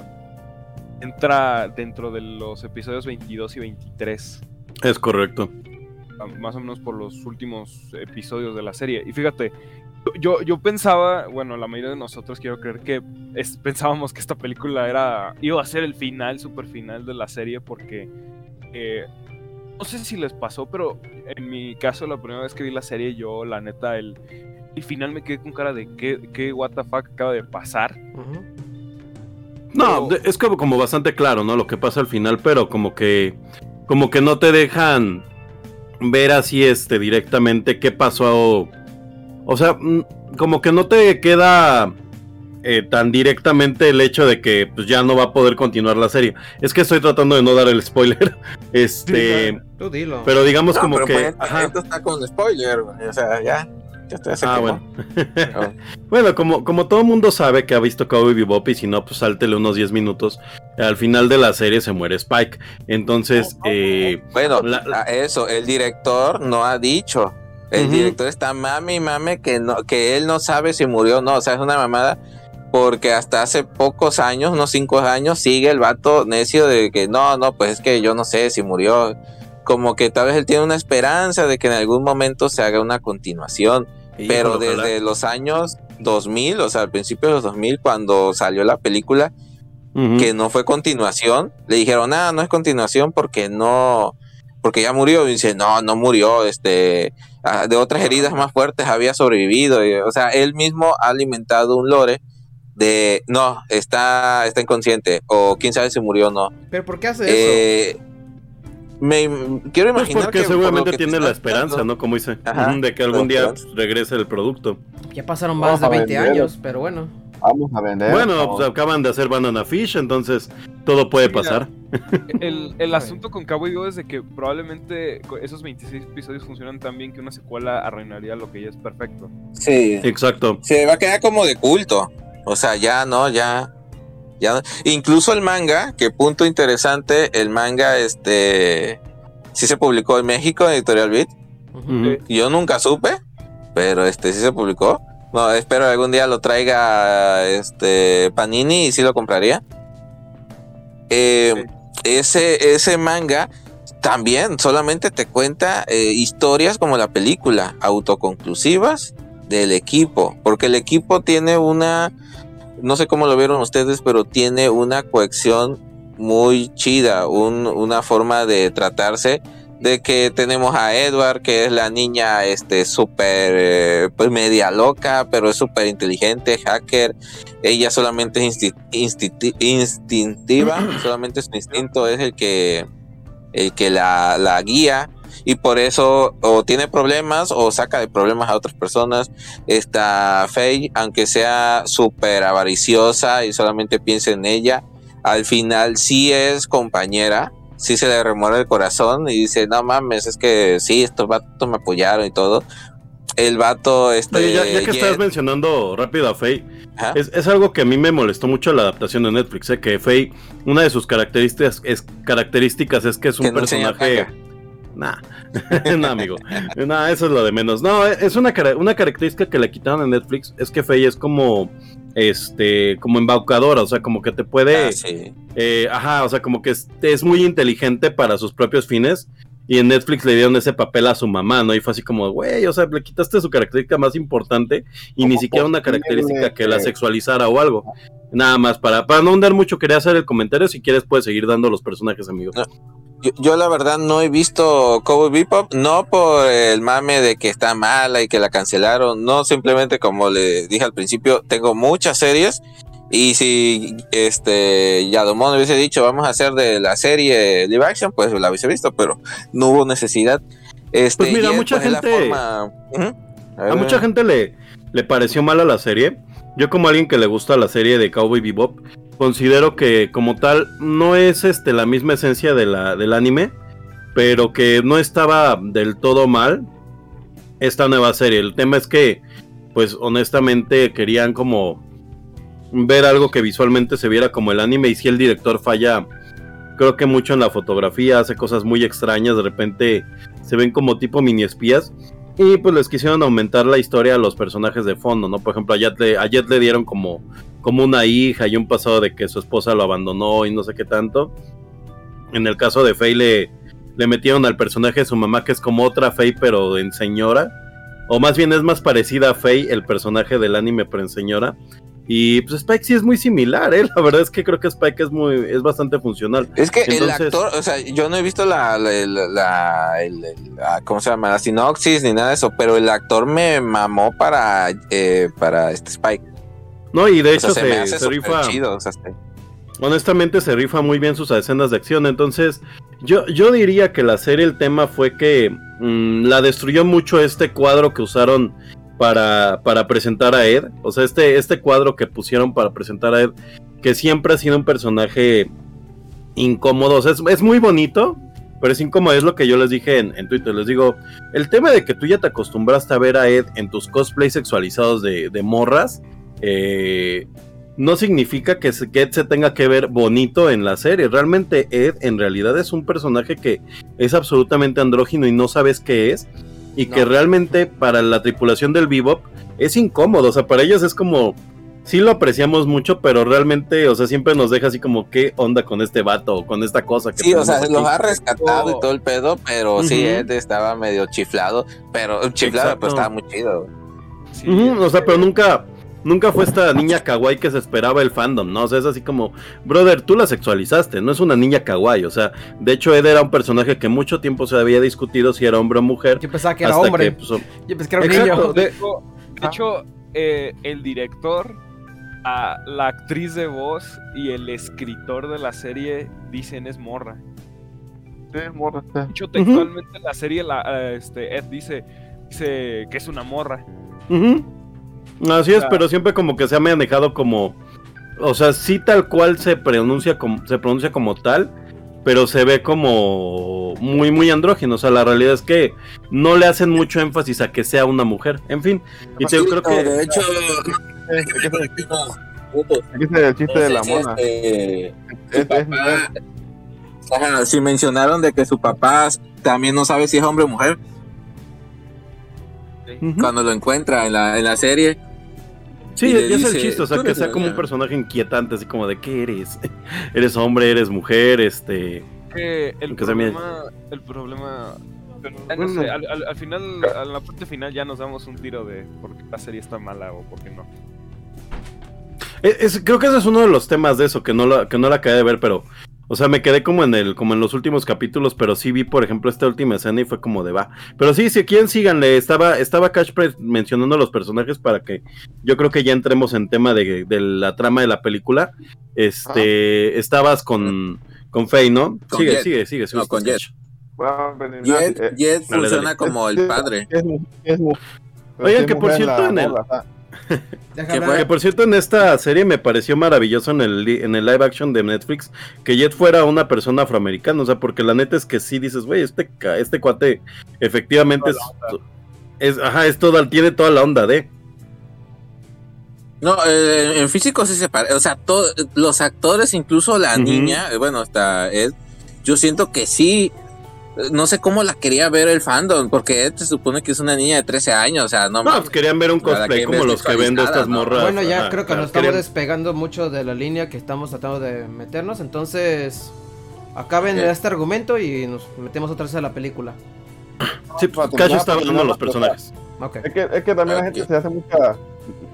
Entra dentro de los episodios 22 y 23. Es correcto. ah, Más o menos por los últimos episodios de la serie. Y fíjate, yo, yo pensaba, bueno, la mayoría de nosotros quiero creer que es- pensábamos que esta película era iba a ser el final, super final de la serie, porque eh, no sé si les pasó, pero en mi caso, la primera vez que vi la serie, yo, la neta, el, el final me quedé con cara de qué, qué what the fuck acaba de pasar. No, Pero- es como, como bastante claro, ¿no? Lo que pasa al final, pero como que como que no te dejan ver así este directamente qué pasó. O sea, mm, como que no te queda eh, tan directamente el hecho de que pues, ya no va a poder continuar la serie. Es que estoy tratando de no dar el spoiler. Este, Tú dilo. pero digamos No, como pero que pues, ajá. esto está con spoiler, güey, o sea, ya. Ya te- se Ah, bueno. Bueno, como, como todo mundo sabe que ha visto Cowboy Bebop y si no, pues sáltele unos 10 minutos. Al final de la serie se muere Spike. Entonces, eh, Bueno, La- la- a eso, el director no ha dicho. El director está mame y mame que no, que él no sabe si murió o no. O sea, es una mamada. Porque hasta hace pocos años, unos cinco años, sigue el vato necio de que no, no, pues es que yo no sé si murió. Como que tal vez él tiene una esperanza de que en algún momento se haga una continuación. Pero híjole, ojalá. desde los años 2000, o sea, al principio de los 2000, cuando salió la película, que no fue continuación, le dijeron, ah, no es continuación porque no, porque ya murió. Y dice, no, no murió, este, ah, de otras heridas más fuertes había sobrevivido. Y, o sea, él mismo ha alimentado un lore de, no, está, está inconsciente, o quién sabe si murió o no. ¿Pero por qué hace eso? Me quiero Pues imaginar porque que por seguramente que tiene la esperanza, dando- ¿no? Como dice, Ajá, de que algún la día esperanza. pues, regrese el producto. Ya pasaron más de Vamos a 20 vender. años, pero bueno. Vamos a vender. Bueno, pues acaban de hacer Banana Fish, entonces todo puede Mira, pasar. El, el asunto con Cowboy Bebop es de que probablemente esos 26 episodios funcionan tan bien que una secuela arruinaría lo que ya es perfecto. Sí, Exacto. se va a quedar como de culto. O sea, ya no, ya. Ya no. Incluso el manga, que punto interesante, el manga este sí se publicó en México en Editorial Beat. Yo nunca supe, pero este sí se publicó. No, espero que algún día lo traiga este Panini y sí lo compraría. Eh, ese, ese manga también solamente te cuenta eh, historias como la película, autoconclusivas del equipo, porque el equipo tiene una, no sé cómo lo vieron ustedes, pero tiene una cohesión muy chida, un- una forma de tratarse de que tenemos a Edward, que es la niña este súper eh, pues media loca, pero es súper inteligente, hacker. Ella solamente es insti- insti- instintiva, solamente su instinto es el que el que la, la guía y por eso o tiene problemas o saca de problemas a otras personas. Esta Faye, aunque sea súper avariciosa y solamente piensa en ella, al final sí es compañera, sí se le remueve el corazón y dice, no mames, es que sí, estos vatos me apoyaron y todo. El vato, este... Oye, ya, ya que Jet- estás mencionando rápido a Faye, es, es algo que a mí me molestó mucho la adaptación de Netflix, ¿eh? que Faye, una de sus características es, características es que es un Que no enseña personaje... Nah, no, amigo. Nah, eso es lo de menos. No, es una, una característica que le quitaron en Netflix, es que Faye es como, este, como embaucadora, o sea, como que te puede... Ah, sí. Eh, ajá, o sea, como que es, es muy inteligente para sus propios fines. Y en Netflix le dieron ese papel a su mamá, ¿no? Y fue así como, güey, o sea, le quitaste su característica más importante y ni siquiera una característica que la sexualizara o algo. Nada más, para, para no hundar mucho, quería hacer el comentario. Si quieres, puedes seguir dando los personajes, amigo. No. Yo, yo la verdad no he visto Cowboy Bebop, no por el mame de que está mala y que la cancelaron, no simplemente como le dije al principio, tengo muchas series y si este Yadomón hubiese dicho vamos a hacer de la serie live action, pues la hubiese visto, pero no hubo necesidad. Este, Pues mira, mucha gente- forma- Ujú. A mucha gente le, le pareció mala la serie. Yo como alguien que le gusta la serie de Cowboy Bebop, considero que como tal no es este la misma esencia del anime, pero que no estaba del todo mal esta nueva serie. El tema es que, pues honestamente querían como ver algo que visualmente se viera como el anime y si el director falla, creo que mucho en la fotografía, hace cosas muy extrañas, de repente se ven como tipo mini espías. Y pues les quisieron aumentar la historia a los personajes de fondo, ¿no? Por ejemplo, a Jet le, le dieron como, como una hija y un pasado de que su esposa lo abandonó y no sé qué tanto. En el caso de Faye le, le metieron al personaje de su mamá que es como otra Faye pero en señora. O más bien es más parecida a Faye, el personaje del anime pero en señora. Y pues Spike sí es muy similar, ¿eh? La verdad es que creo que Spike es muy es bastante funcional. Es que el actor, o sea, yo no he visto la, la, la- la- el- el- la- ¿cómo se llama? La sinopsis ni nada de eso, pero el actor me mamó para, eh, para este Spike. No, y de O hecho sea, se, me se, hace se súper rifa. chido. O sea, este- honestamente se rifa muy bien sus escenas de acción. Entonces, yo, yo diría que la serie, el tema fue que mm, la destruyó mucho este cuadro que usaron para, para presentar a Ed. O sea, este, este cuadro que pusieron para presentar a Ed, que siempre ha sido un personaje incómodo. O sea, es, es muy bonito. Pero es incómodo, es lo que yo les dije en, en Twitter. Les digo, el tema de que tú ya te acostumbraste a ver a Ed en tus cosplays sexualizados de, de morras, eh, no significa que, que Ed se tenga que ver bonito en la serie. Realmente Ed en realidad es un personaje que es absolutamente andrógino y no sabes qué es. Y que realmente para la tripulación del Bebop es incómodo. O sea, para ellos es como... Sí lo apreciamos mucho, pero realmente, o sea, siempre nos deja así como qué onda con este vato o con esta cosa. Que Sí, o sea, tenemos los aquí?" ha rescatado y todo el pedo, pero sí. Ed estaba medio chiflado, pero chiflado, Exacto. pero estaba muy chido. Sí, o sea, pero nunca, nunca fue esta niña kawaii que se esperaba el fandom, ¿no? O sea, es así como, brother, tú la sexualizaste, no es una niña kawaii. O sea, de hecho, Ed era un personaje que mucho tiempo se había discutido si era hombre o mujer. Yo pensaba que era hasta hombre. que, pues, Yo pensé que era un Exacto. niño. De hecho, de hecho, eh, el director, a la actriz de voz y el escritor de la serie dicen es morra. Sí, morra, sí. De hecho, textualmente en la serie, la, eh, este, Ed dice, dice que es una morra. Ujú. Así es, sea- pero siempre como que se ha manejado como. O sea, sí tal cual se pronuncia como, se pronuncia como tal, pero se ve como muy, muy andrógeno. O sea, la realidad es que no le hacen mucho énfasis a que sea una mujer. En fin, y te, creo que. de hecho, Aquí es el chiste de la mona. este, su papá-. Ajá, si mencionaron de que su papá también no sabe si es hombre o mujer Cuando lo encuentra en la, en la serie. Sí, es el chiste, o sea, "Tú que sea como un niña". personaje inquietante, así como de qué eres. eres hombre, eres mujer, este. Que el problema, el problema, ya no sé, al, al- al final, a la parte final ya nos damos un tiro de por qué la serie está mala o por qué no. Es- es- creo que ese es uno de los temas de eso, que no la, que no la acabé de ver, pero. O sea, me quedé como en el, como en los últimos capítulos, pero sí vi, por ejemplo, esta última escena y fue como de va. Pero sí, si quieren síganle, estaba, estaba Cash mencionando a los personajes para que yo creo que ya entremos en tema de, de la trama de la película. Este, estabas con, con Faye, ¿no? Con sigue, Jet. sigue, sigue, si No, con Jet. Jet, eh, dale, funciona dale. como el es- padre. Es, es Oigan, que por cierto, en el- o sea, Deja ¿Qué hablar. Que por cierto, en esta serie me pareció maravilloso en el, en el live action de Netflix que Jet fuera una persona afroamericana. O sea, porque la neta es que sí dices, güey, este, este cuate efectivamente es, es. Ajá, es toda, tiene toda la onda de. No, eh, en físico sí se parece. O sea, los actores, incluso la niña, eh, bueno, hasta Ed, yo siento que sí. No sé cómo la quería ver el fandom, porque se supone que es una niña de 13 años, o sea, no, No, pues querían ver un cosplay como los que ven de sexualizada, estas ¿no? morras. Bueno, ya creo que nos estamos querían- despegando mucho de la línea que estamos tratando de meternos. Entonces, acaben Sí. este argumento y nos metemos otra vez a la película. Sí, pues, Para Cacho está hablando de los personajes. Ok. Es que, es que también la gente se hace mucha.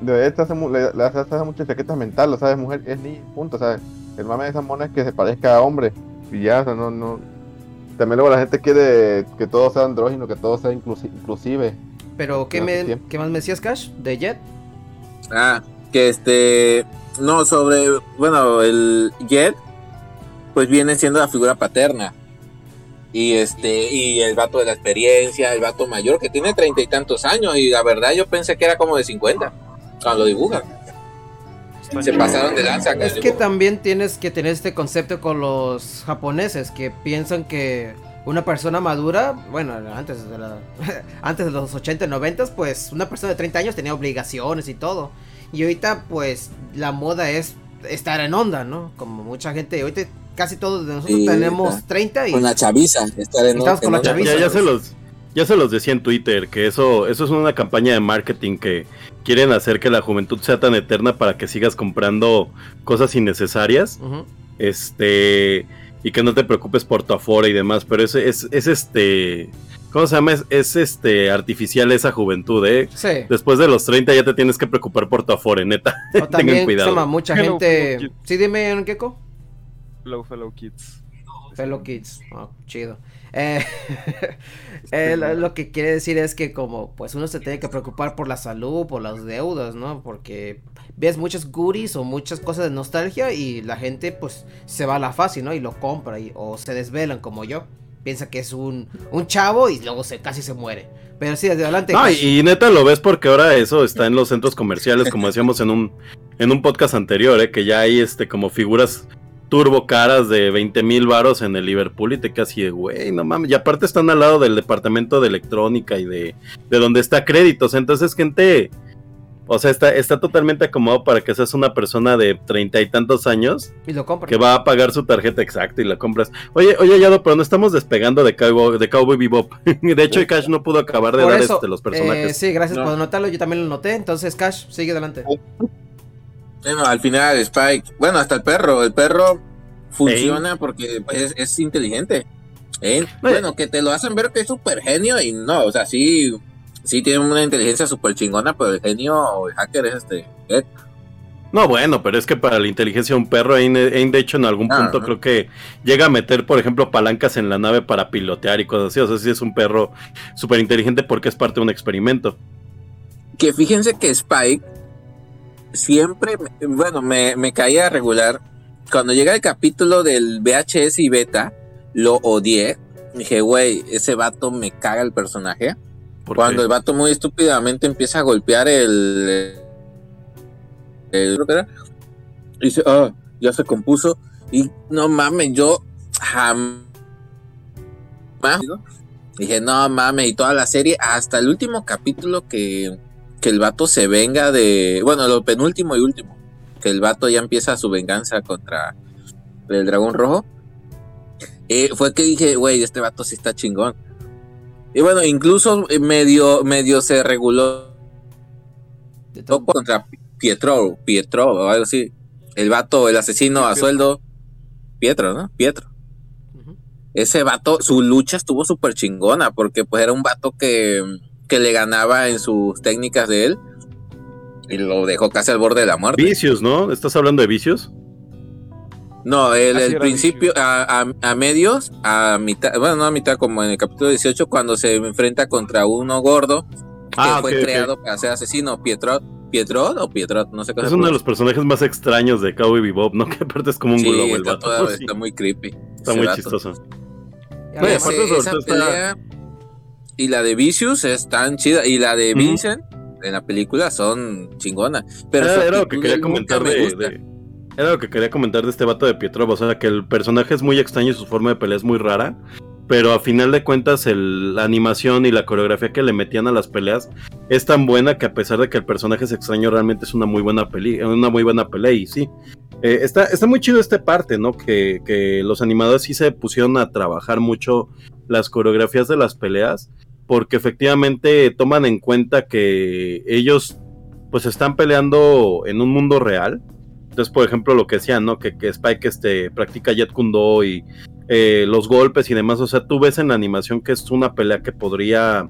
De esta hace, le, le hace, hace mucha chaqueta mental, o sea, es mujer, es ni punto, ¿sabes? El mame de esa mona es que se parezca a hombre. Y ya, o sea, no, no. También luego la gente quiere que todo sea andrógino, que todo sea inclusi- inclusive. Pero, ¿qué, me. ¿qué más me decías, Cash? ¿De Jet? Ah, que este. No, sobre. Bueno, el Jet. Pues viene siendo la figura paterna. Y este. Y el vato de la experiencia, el vato mayor que tiene treinta y tantos años. Y la verdad, yo pensé que era como de 50. Cuando lo dibujan. Se pasaron de lanza. Es que dibujo. también tienes que tener este concepto con los japoneses que piensan que una persona madura, bueno, antes de, la- antes de los 80 y 90, pues una persona de 30 años tenía obligaciones y todo. Y ahorita, pues la moda es estar en onda, ¿no? Como mucha gente, ahorita casi todos de nosotros Sí, tenemos está. 30 y Con la chaviza. Estar en Estamos con la Ya, chaviza. ya, ya se los, ya se los decía en Twitter, que eso, eso es una campaña de marketing que quieren hacer que la juventud sea tan eterna para que sigas comprando cosas innecesarias. Este. Y que no te preocupes por tu afora y demás. Pero es, es, es este. ¿Cómo se llama? Es, es, este artificial esa juventud, ¿eh? Sí. Después de los 30 ya te tienes que preocupar por tu afore, neta. O Tengan también se cuidado. llama mucha Hello, gente. fellow Sí, dime, Gecko. Fellow, fellow kids. Fellow Kids. Ah, chido. Eh, eh, lo, que quiere decir es que como pues uno se tiene que preocupar por la salud, por las deudas, ¿no? Porque ves muchos goodies o muchas cosas de nostalgia y la gente pues se va a la fácil, ¿no? Y lo compra y, o se desvelan como yo. Piensa que es un, un chavo y luego se casi se muere. Pero sí, desde adelante. No, y, y neta lo ves porque ahora eso está en los centros comerciales, como decíamos en un, en un podcast anterior, ¿eh? que ya hay este como figuras turbo caras de 20 mil varos en el Liverpool y te quedas así de, güey, no mames. Y aparte están al lado del departamento de electrónica y de, de donde está créditos. Entonces, gente, o sea, está, está totalmente acomodado para que seas una persona de treinta y tantos años Y lo compra. que va a pagar su tarjeta exacta y la compras. Oye, oye, Yado, pero no estamos despegando de Cowboy, de Cowboy Bebop. De hecho, Cash no pudo acabar de Por dar eso, este, los eh, personajes. sí, gracias No. por anotarlo. Yo también lo noté. Entonces, Cash, sigue adelante. Bueno, al final Spike, bueno, hasta el perro, el perro funciona porque pues, es, es inteligente. ¿eh? No, Bueno, que te lo hacen ver que es súper genio y no, o sea, sí, sí tiene una inteligencia súper chingona, pero el genio o el hacker es este. No, bueno, pero es que para la inteligencia de un perro, Ain, de hecho, en algún Ah, punto ajá. creo que llega a meter, por ejemplo, palancas en la nave para pilotear y cosas así. O sea, sí es un perro súper inteligente porque es parte de un experimento. Que fíjense que Spike siempre, bueno, me, me caía regular. Cuando llega el capítulo del VHS y beta, lo odié. Dije, güey, ese vato me caga el personaje. Cuando el vato muy estúpidamente empieza a golpear el. el y dice, ah, ya se compuso. Y no mames, yo jamás. Dije, no mames, y toda la serie, hasta el último capítulo que, que el vato se venga de. Bueno, lo penúltimo y último. Que el vato ya empieza su venganza contra el dragón rojo. eh, fue que dije, güey, este vato sí está chingón. Y bueno, incluso eh, medio, medio se reguló contra Pietro, Pietro o algo así. El vato, el asesino a sueldo. Pietro, ¿no? Pietro. Ese vato, su lucha estuvo súper chingona porque pues era un vato que, que le ganaba en sus técnicas de él y lo dejó casi al borde de la muerte. Vicios, ¿no? ¿Estás hablando de vicios? No, el, Así el principio, a, a- a medios, a mitad, bueno, no a mitad, como en el capítulo 18, cuando se enfrenta contra uno gordo que Ah, fue creado para ser asesino, Pietro, Pietro o Pietro, no sé cómo Es uno de los personajes más extraños de Cowboy Bebop, ¿no? Que aparte es como un Sí, globo el está, vato. toda- Sí, está muy creepy. está muy vato. chistoso. Ya Oye, ves. aparte esa está- pelea y la de Vicious es tan chida y la de. Vincent en la película son chingonas. Pero Era, su era lo que quería comentar de- Era lo que quería comentar de este vato de Pietro. O sea, que el personaje es muy extraño y su forma de pelea es muy rara. Pero a final de cuentas, el- la animación y la coreografía que le metían a las peleas es tan buena que a pesar de que el personaje es extraño, realmente es una muy buena peli, una muy buena pelea. Y sí, eh, está, está muy chido esta parte, ¿no? Que, que los animadores sí se pusieron a trabajar mucho las coreografías de las peleas. Porque efectivamente toman en cuenta que ellos pues están peleando en un mundo real. Entonces, por ejemplo, lo que decían, ¿no? Que, que Spike este, practica Jet Kundo y eh, los golpes y demás. O sea, tú ves en la animación que es una pelea que podría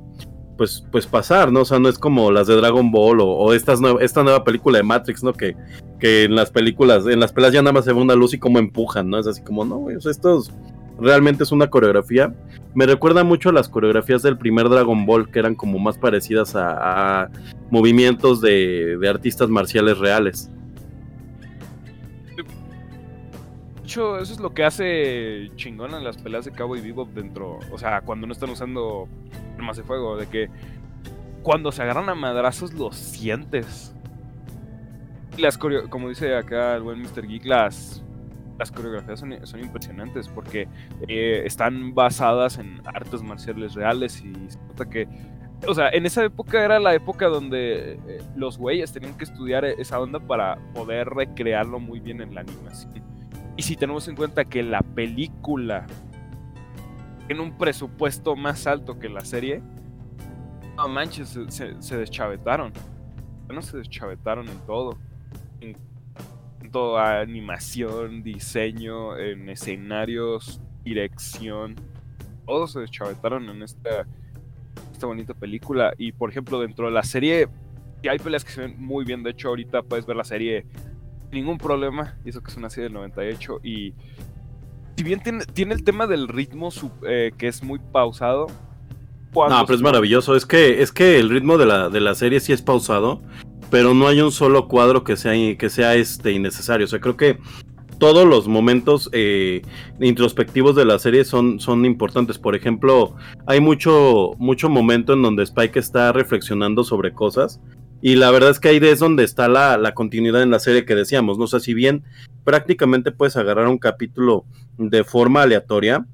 pues, pues pasar, ¿no? O sea, no es como las de Dragon Ball o, estas esta nueva película de Matrix, ¿no? Que, que en las películas, en las peleas ya nada más se ve una luz y cómo empujan, ¿no? Es así como, no, o sea, estos realmente es una coreografía. Me recuerda mucho a las coreografías del primer Dragon Ball, que eran como más parecidas a, a movimientos de, de artistas marciales reales. De hecho, eso es lo que hace chingón en las peleas de Cabo y Bebop dentro. O sea, cuando no están usando armas de fuego, de que cuando se agarran a madrazos lo sientes. Las como dice acá el buen Mr. Geek, las, las coreografías son, son impresionantes porque eh, están basadas en artes marciales reales y se nota que. O sea, en esa época era la época donde eh, los güeyes tenían que estudiar esa onda para poder recrearlo muy bien en la animación. Y si tenemos en cuenta que la película tiene un presupuesto más alto que la serie, no manches, se, se- se deschavetaron. No se deschavetaron en todo. En todo, animación, diseño, en escenarios, dirección. Todos se deschavetaron en esta, esta bonita película. Y por ejemplo, dentro de la serie, hay peleas que se ven muy bien. De hecho, ahorita puedes ver la serie sin ningún problema. Y eso que es una serie del 98. Y si bien tiene, tiene el tema del ritmo sup- eh, que es muy pausado. No, pero es maravilloso. Es que, es que el ritmo de la, de la serie sí es pausado, pero no hay un solo cuadro que sea, que sea este, innecesario. O sea, creo que todos los momentos eh, introspectivos de la serie son, son importantes. Por ejemplo, hay mucho, mucho momento en donde Spike está reflexionando sobre cosas. Y la verdad es que ahí es donde está la, la continuidad en la serie que decíamos. No sé si bien prácticamente puedes agarrar un capítulo de forma aleatoria.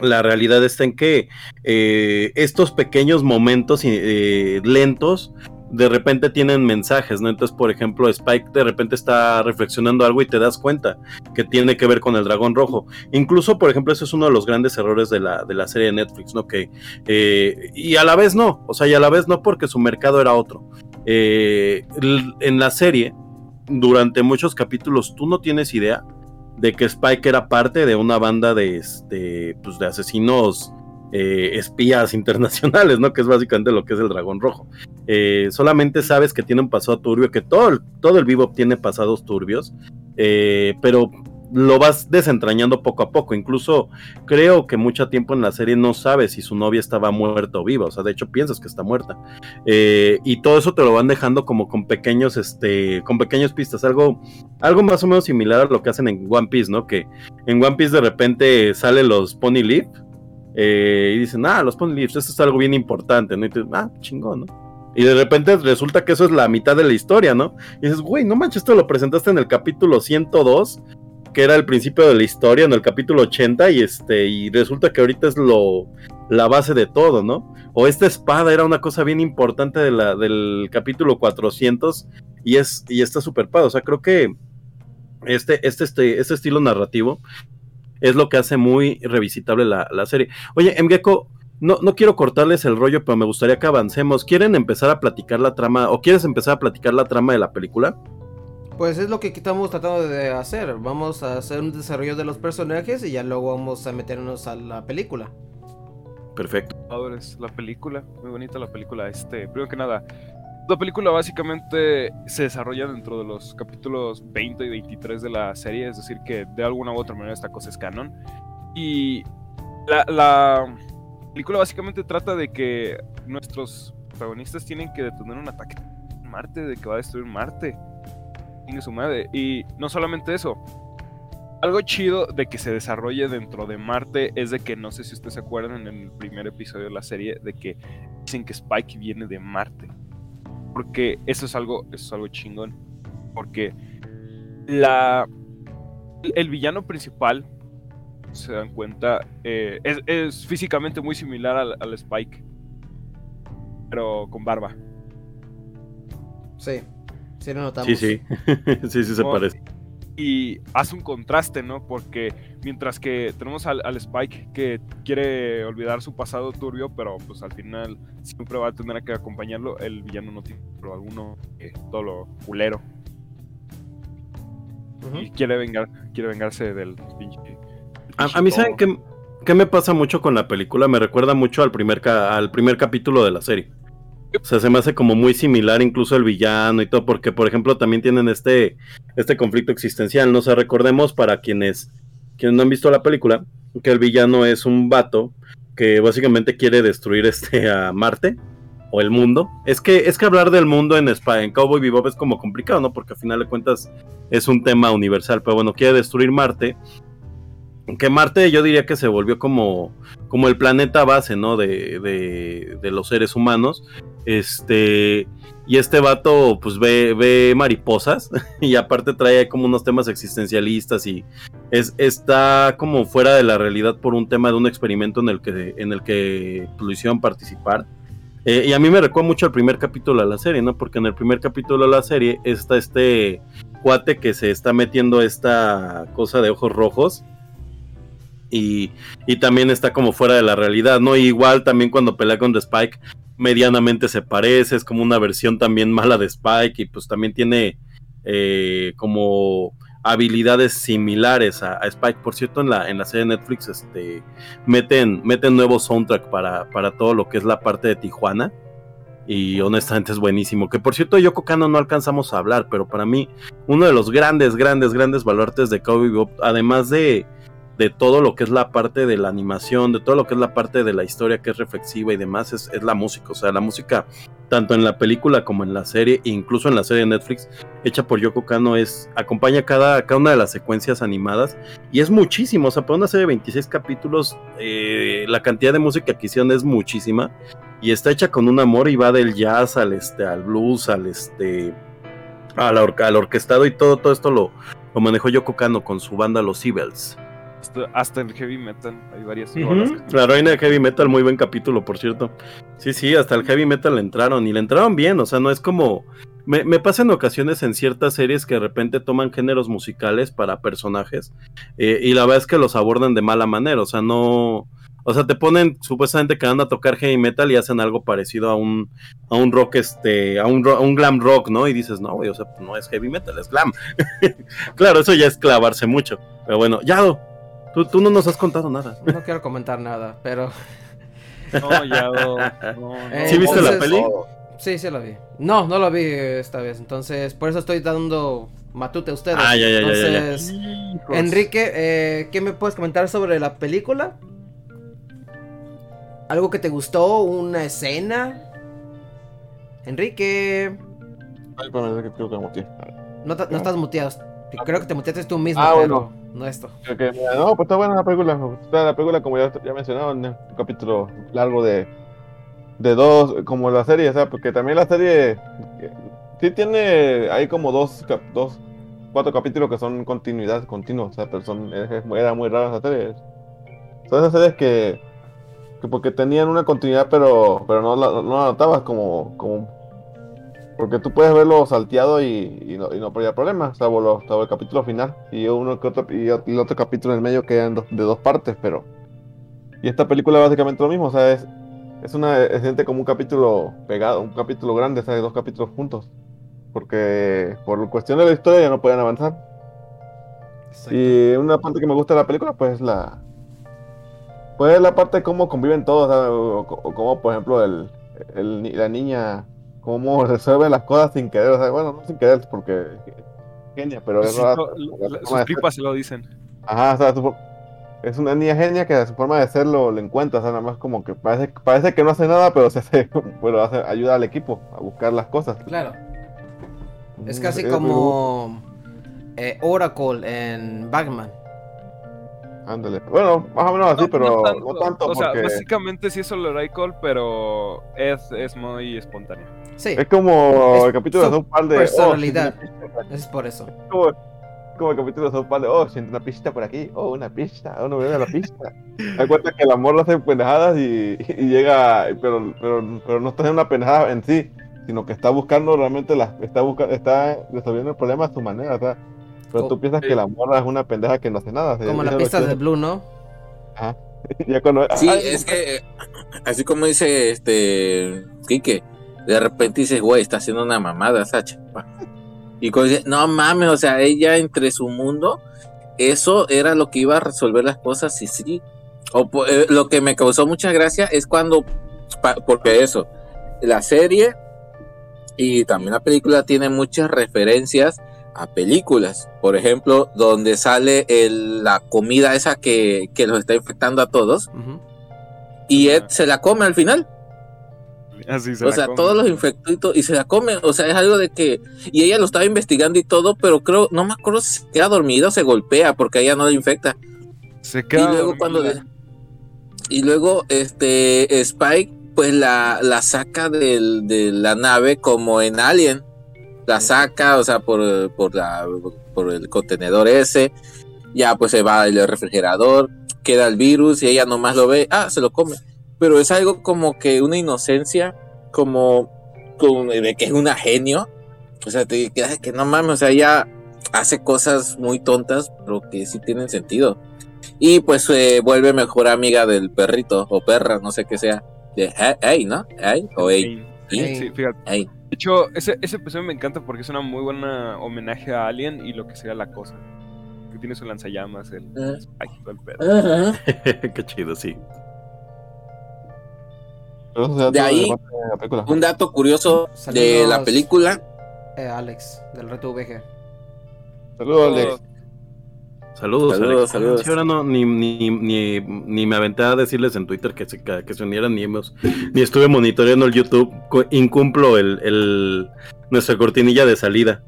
La realidad está en que eh, estos pequeños momentos eh, lentos de repente tienen mensajes, ¿no? Entonces, por ejemplo, Spike de repente está reflexionando algo y te das cuenta que tiene que ver con el dragón rojo. Incluso, por ejemplo, ese es uno de los grandes errores de la, de la serie de Netflix, ¿no? Que, eh, y a la vez no, o sea, y a la vez no porque su mercado era otro. Eh, en la serie, durante muchos capítulos, tú no tienes idea de que Spike era parte de una banda de, este, pues, de asesinos eh, espías internacionales, ¿no? Que es básicamente lo que es el dragón rojo. Eh, solamente sabes que tiene un pasado turbio, que todo el, todo el vivo tiene pasados turbios, eh, pero lo vas desentrañando poco a poco. Incluso creo que mucho tiempo en la serie no sabes si su novia estaba muerta o viva. O sea, de hecho piensas que está muerta. Y todo eso te lo van dejando como con pequeños, este, con pequeñas pistas. Algo, algo más o menos similar a lo que hacen en One Piece, ¿no? Que en One Piece de repente salen los Pony Leaf. Eh, y dicen, ah, los Pony esto es algo bien importante, ¿no? Y tú, ah, chingón, ¿no? Y de repente resulta que eso es la mitad de la historia, ¿no? Y dices, güey, no manches, esto lo presentaste en el capítulo 102, que era el principio de la historia, en el capítulo 80, y este, y resulta que ahorita es lo, la base de todo, ¿no? O esta espada era una cosa bien importante de la, del capítulo 400, y es, y está super padre. O sea, creo que este, este, este, este estilo narrativo es lo que hace muy revisitable la, la serie. Oye, Mgeko, no, no quiero cortarles el rollo, pero me gustaría que avancemos. ¿Quieren empezar a platicar la trama o quieres empezar a platicar la trama de la película? Pues es lo que estamos tratando de hacer. Vamos a hacer un desarrollo de los personajes y ya luego vamos a meternos a la película. Perfecto. Padres, la película, muy bonita la película. Este, primero que nada, la película básicamente se desarrolla dentro de los capítulos 20 y 23 de la serie, es decir, que de alguna u otra manera esta cosa es canon. Y la, la película básicamente trata de que nuestros protagonistas tienen que detener un ataque en Marte, de que va a destruir Marte. Tiene su madre. Y no solamente eso, algo chido de que se desarrolle dentro de Marte es de que no sé si ustedes se acuerdan en el primer episodio de la serie de que dicen que Spike viene de Marte. Porque eso es algo, eso es algo chingón. Porque la el villano principal, se dan cuenta, eh, es, es físicamente muy similar al, al Spike. Pero con barba. Sí, sí lo notamos. Sí, sí. sí, sí se parece. Y hace un contraste, ¿no? Porque mientras que tenemos al, al Spike que quiere olvidar su pasado turbio, pero pues al final siempre va a tener que acompañarlo, el villano no tiene pero alguno eh, todo lo culero y quiere vengar, quiere vengarse del pinche. A, a mí, ¿saben qué, qué me pasa mucho con la película? Me recuerda mucho al primer, ca- al primer capítulo de la serie. O sea, se me hace como muy similar incluso el villano y todo, porque por ejemplo también tienen este, este conflicto existencial, ¿no? O sea, recordemos para quienes, quienes no han visto la película, que el villano es un vato que básicamente quiere destruir este a Marte o el mundo. Es que es que hablar del mundo en en Cowboy Bebop es como complicado, ¿no? Porque al final de cuentas es un tema universal, pero bueno, quiere destruir Marte. Que Marte yo diría que se volvió como, como el planeta base, ¿no? De, de, de los seres humanos. Este, y este vato pues ve, ve mariposas y aparte trae como unos temas existencialistas y es, está como fuera de la realidad por un tema de un experimento en el que, en el que pues, lo hicieron participar. Eh, y a mí me recuerda mucho al primer capítulo de la serie, ¿no? Porque en el primer capítulo de la serie está este cuate que se está metiendo esta cosa de ojos rojos. Y, y también está como fuera de la realidad, ¿no? igual también cuando pelea con The Spike, medianamente se parece, es como una versión también mala de Spike y pues también tiene eh, como habilidades similares a, Spike. Por cierto, en la, en la serie de Netflix este, meten, meten nuevo soundtrack para, para todo lo que es la parte de Tijuana. Y honestamente es buenísimo. Que por cierto, Yoko Kano no alcanzamos a hablar, pero para mí, uno de los grandes, grandes, grandes baluartes de Cowboy Bebop, además de, de todo lo que es la parte de la animación, de todo lo que es la parte de la historia que es reflexiva y demás, es, es la música. O sea, la música, tanto en la película como en la serie, incluso en la serie de Netflix, hecha por Yoko Kano, es, acompaña cada, cada una de las secuencias animadas y es muchísimo. O sea, para una serie de 26 capítulos, eh, la cantidad de música que hicieron es muchísima y está hecha con un amor y va del jazz al, este, al blues, al, este, al, al orquestado y todo, todo esto lo, lo manejó Yoko Kano con su banda Los Evils. Hasta, hasta el heavy metal hay varias uh -huh. La reina de heavy metal, muy buen capítulo, por cierto. Sí, sí, hasta el heavy metal le entraron y le entraron bien, o sea, no es como... Me, me pasa en ocasiones en ciertas series que de repente toman géneros musicales para personajes eh, y la verdad es que los abordan de mala manera, o sea, no... O sea, te ponen supuestamente que van a tocar heavy metal y hacen algo parecido a un, a un rock, este, a un, a un glam rock, ¿no? Y dices, no, güey, o sea, no es heavy metal, es glam. claro, eso ya es clavarse mucho. Pero bueno, ya, Tú, tú, no nos has contado nada. No quiero comentar nada, pero. No, ya. No, no. Eh, ¿Sí viste entonces, la peli? Sí, sí la vi. No, no la vi esta vez. Entonces, por eso estoy dando matute a ustedes. Ah, ya, ya, entonces, ya, ya, ya. Enrique, eh, ¿qué me puedes comentar sobre la película? ¿Algo que te gustó? ¿Una escena? Enrique. Ay, para que creo que muteé. No, no estás muteado. Creo que te muteaste tú mismo, ah, pero bueno. no esto. Okay, no, pues está buena la película. Está la película, como ya, ya mencionaron, un capítulo largo de, de dos, como la serie, o sea, porque también la serie sí tiene, hay como dos, dos cuatro capítulos que son continuidad, continua, o sea, pero son, era muy rara esa serie. Son esas series que, que porque tenían una continuidad, pero, pero no, la, no la notabas como, como porque tú puedes verlo salteado y, y, no, y no habría problema, salvo, lo, salvo, el capítulo final y uno que otro, y el otro capítulo en el medio quedan dos, de dos partes, pero... Y esta película básicamente lo mismo, o sea, es, es una, siente como un capítulo pegado, un capítulo grande, o sea, dos capítulos juntos. Porque por cuestión de la historia ya no pueden avanzar. Exacto. Y una parte que me gusta de la película, pues la... Pues la parte de cómo conviven todos, o, o, o como por ejemplo el, el, la niña cómo resuelve las cosas sin querer, o sea, bueno, no sin querer, porque genia, pero es raro. Sus tripas se lo dicen. Ajá, o sea, su, es una niña genia que a su forma de hacerlo lo encuentra, o sea, nada más como que parece, parece que no hace nada, pero se hace, pero hace, ayuda al equipo a buscar las cosas. Claro. Es casi como eh, Oracle en Batman. Ándale. Bueno, más o menos así, no, pero no tanto. No tanto o porque... sea, básicamente sí es el Oracle, pero es, es muy espontáneo. Sí. Es como es el capítulo de South Park de. Personalidad. Oh, es por eso. Es como, como, el capítulo de South Park de. Oh, siento una pista por aquí. Oh, una pista. Oh, no me a la pista. Me cuenta que el amor lo hace pendejadas y, y llega. Pero, pero, pero no está en una pendejada en sí, sino que está buscando realmente. La, está, buscando, está resolviendo el problema a su manera. O sea, pero tú piensas que la morra es una pendeja que no hace nada. Como la pista de Blue, ¿no? Ajá. ya cuando... Sí, Ay, es que así como dice este Quique, de repente dices, güey, está haciendo una mamada esa chapa. Y cuando dice, no mames, o sea, ella entre su mundo, eso era lo que iba a resolver las cosas, y sí. O, eh, lo que me causó mucha gracia es cuando, porque eso, la serie y también la película tiene muchas referencias a películas. Por ejemplo, donde sale el- la comida esa que, que los está infectando a todos. Y Ed se la come al final. Así se O la sea, come. todos los infectó y, se la come. O sea, es algo de que. Y ella lo estaba investigando y todo, pero creo, no me acuerdo si se queda dormida o se golpea porque ella no la infecta. Se queda y luego dormida. cuando de- y luego este Spike pues la, la saca del- de la nave como en Alien la saca o sea por, por la por el contenedor ese ya pues se va el refrigerador queda el virus y ella nomás lo ve ah se lo come pero es algo como que una inocencia como, como de que es una genio o sea te quedas que no mames o sea ella hace cosas muy tontas pero que sí tienen sentido y pues se vuelve mejor amiga del perrito o perra, no sé qué sea. De Hey, ¿no? Hey o Hey. Sí, Ey. sí, fíjate. Hey. De hecho, ese, ese episodio me encanta porque es una muy buena homenaje a Alien y lo que sería la cosa. Que tiene su lanzallamas, el. Spike, todo el pedo. Qué chido, sí. De ahí- de. Un dato curioso de la película. Eh, Alex, del reto VG. Saludos, Alex. Saludos, Saludos, saludos. Sí, ahora no, ni, ni, ni, ni me aventé a decirles en Twitter que se, que se unieran, ni, hemos- ni estuve monitoreando el YouTube. Incumplo el, el, nuestra cortinilla de salida.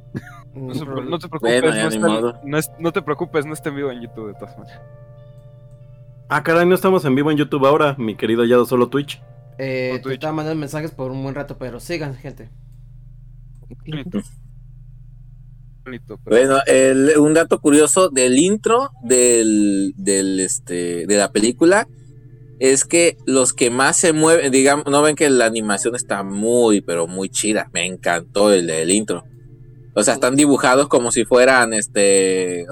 No, se- no te preocupes, Bueno, no, está- modo. no es- no te preocupes, no está en vivo en YouTube de todas maneras. Ah, caray, no estamos en vivo en YouTube ahora, mi querido Yado, solo Twitch. Eh, Por te Twitch. estaba mandando mensajes por un buen rato, pero sigan, gente. Bueno, un dato curioso del intro este, de la película es que los que más se mueven, digamos, no ven que la animación está muy, pero muy chida. Me encantó el, el intro. O sea, están dibujados como si fueran, este,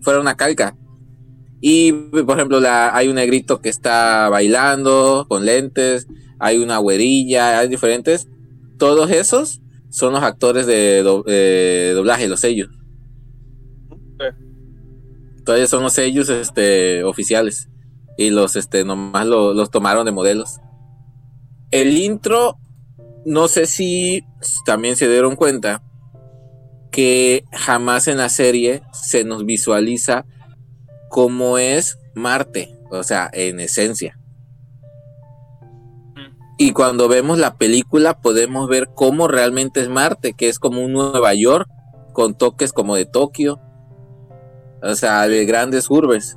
fuera una calca. Y, por ejemplo, hay un negrito que está bailando con lentes, hay una güerilla, hay diferentes. Todos esos son los actores de do- eh, doblaje, los sellos. Todavía son los sellos este, oficiales. Y los este, nomás lo- los tomaron de modelos. El intro, no sé si también se dieron cuenta que jamás en la serie se nos visualiza cómo es Marte, o sea, en esencia. Y cuando vemos la película podemos ver cómo realmente es Marte, que es como un Nueva York con toques como de Tokio, o sea, de grandes urbes.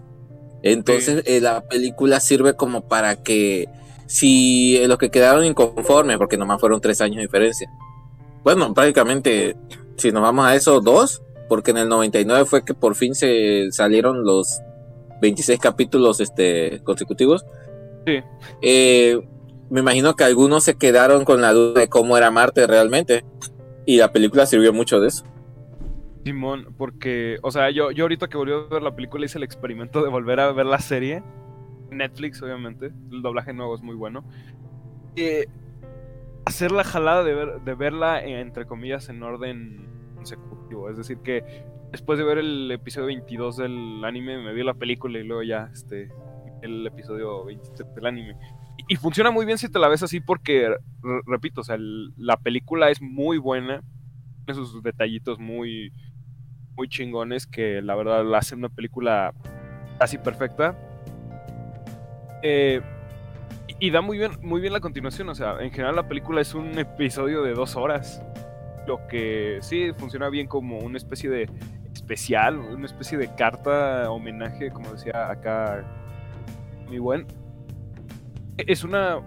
Entonces eh, la película sirve como para que si eh, los que quedaron inconformes, porque nomás fueron tres años de diferencia. Bueno, prácticamente, si nos vamos a eso, dos, porque en el 99 fue que por fin se salieron los 26 capítulos este, consecutivos. Sí. Eh, me imagino que algunos se quedaron con la duda de cómo era Marte realmente. Y la película sirvió mucho de eso. Simón, porque, o sea, yo, yo ahorita que volví a ver la película hice el experimento de volver a ver la serie. Netflix, obviamente. El doblaje nuevo es muy bueno. Eh, hacer la jalada de, ver, de verla, eh, entre comillas, en orden consecutivo. Es decir, que después de ver el episodio 22 del anime, me vi la película y luego ya este, el episodio 23 del anime. Y, funciona muy bien si te la ves así porque, re- repito, o sea, la película es muy buena. Tiene sus detallitos muy, muy chingones que la verdad la hacen una película casi perfecta. Eh, y, y da muy bien, muy bien la continuación. O sea, en general la película es un episodio de dos horas. Lo que sí funciona bien como una especie de especial, una especie de carta, homenaje, como decía acá mi buen. Es una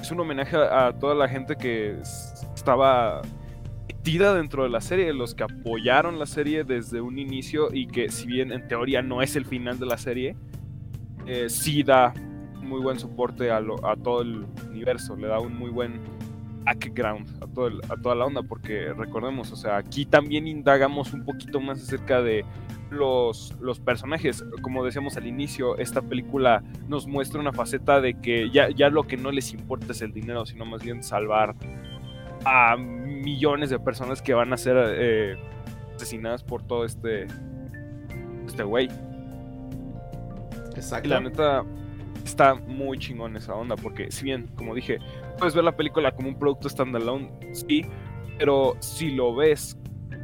es un homenaje a, toda la gente que estaba metida dentro de la serie, los que apoyaron la serie desde un inicio y que si bien en teoría no es el final de la serie, eh, sí da muy buen soporte a, lo- a todo el universo, le da un muy buen background a, todo a toda la onda, porque recordemos, o sea, aquí también indagamos un poquito más acerca de los, los personajes. Como decíamos al inicio, esta película nos muestra una faceta de que ya, ya lo que no les importa es el dinero, sino más bien salvar a millones de personas que van a ser eh, asesinadas por todo este este güey. Y Exacto. la neta está muy chingón esa onda, porque si bien, como dije, puedes ver la película como un producto standalone, sí, pero si lo ves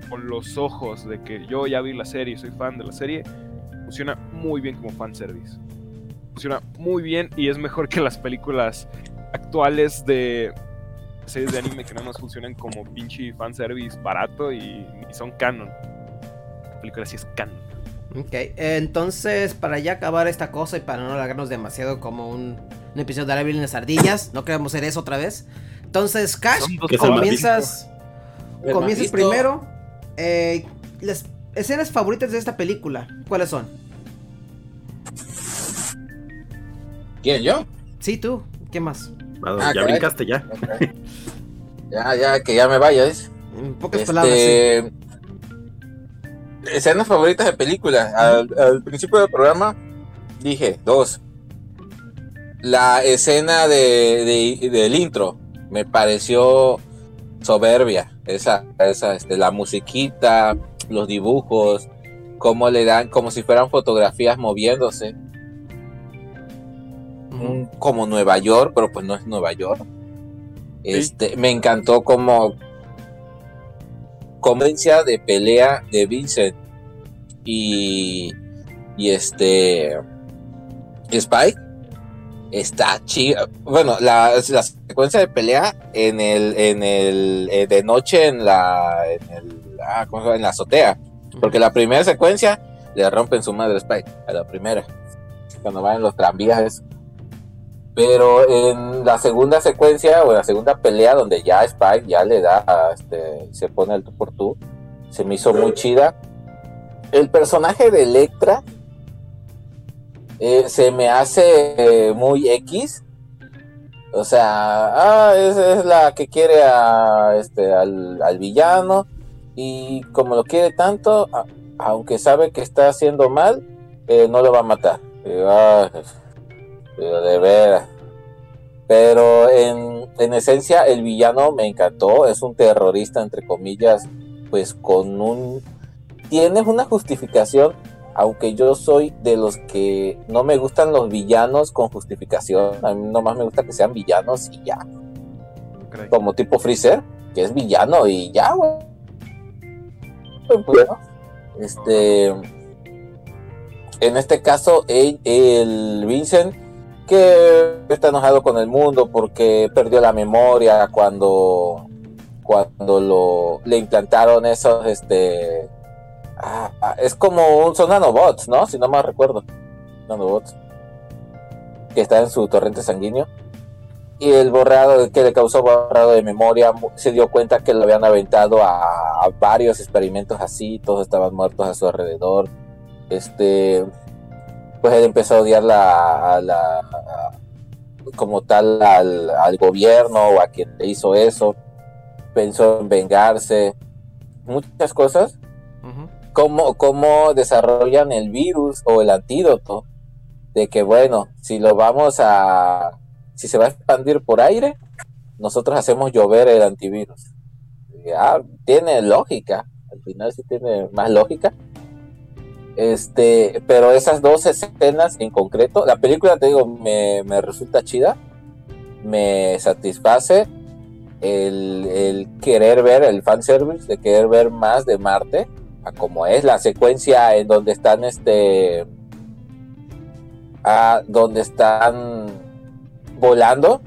con los ojos de que yo ya vi la serie y soy fan de la serie, funciona muy bien como fanservice. Funciona muy bien y es mejor que las películas actuales de series de anime que nada más funcionan como pinche fanservice barato y, y son canon. La película sí es canon. Ok, entonces para ya acabar esta cosa y para no alargarnos demasiado como un, un episodio de la en las ardillas, no queremos hacer eso otra vez. Entonces, Cash, comienzas, comienzas primero. Eh, las escenas favoritas de esta película, ¿cuáles son? ¿Quién, yo? Sí, tú, ¿qué más? Ah, Ah, ya caray. brincaste ya. Ya, ya, que ya me vayas. En pocas palabras, sí. Este, Escenas favoritas de películas. Al, al principio del programa dije dos. La escena de, de- del intro me pareció soberbia. Esa, esa, este, la musiquita, los dibujos, cómo le dan, como si fueran fotografías moviéndose. como Nueva York, pero pues no es Nueva York. Este, me encantó como conveniencia de pelea de Vincent y, y este Spike está chida. Bueno, la, la secuencia de pelea en el, en el eh, de noche en la, en el, ah, ¿cómo se llama? en la azotea. Porque la primera secuencia le rompen su madre Spike, a la primera. Cuando van en los tranvías. Pero en la segunda secuencia o en la segunda pelea donde ya Spike ya le da, este, se pone el tú por tú, se me hizo muy chida. El personaje de Electra eh, se me hace eh, muy X. O sea, ah, es, la que quiere a, este, al, al villano y como lo quiere tanto, aunque sabe que está haciendo mal, eh, no lo va a matar. Ah, de veras. Pero en, en esencia el villano me encantó, es un terrorista entre comillas, pues con un... Tienes una justificación, aunque yo soy de los que no me gustan los villanos con justificación, a mí nomás me gusta que sean villanos y ya, como tipo Freezer, que es villano y ya, güey. Bueno, este... En este caso, el, el Vincent que está enojado con el mundo porque perdió la memoria cuando cuando lo le implantaron esos este ah, es como un son nanobots no si no mal recuerdo. Nanobots. Que está en su torrente sanguíneo. Y el borrado que le causó borrado de memoria se dio cuenta que lo habían aventado a, varios experimentos así todos estaban muertos a su alrededor. Este pues él empezó a odiar la, a como tal al, al gobierno o a quien le hizo eso. Pensó en vengarse. Muchas cosas. Cómo, cómo desarrollan el virus o el antídoto de que bueno si lo vamos a si se va a expandir por aire nosotros hacemos llover el antivirus. Ya tiene lógica al final sí tiene más lógica. Este, pero esas dos escenas en concreto, la película, te digo, me, me resulta chida, me satisface el, el querer ver el fanservice, de querer ver más de Marte, a como es la secuencia en donde están, este, a donde están volando,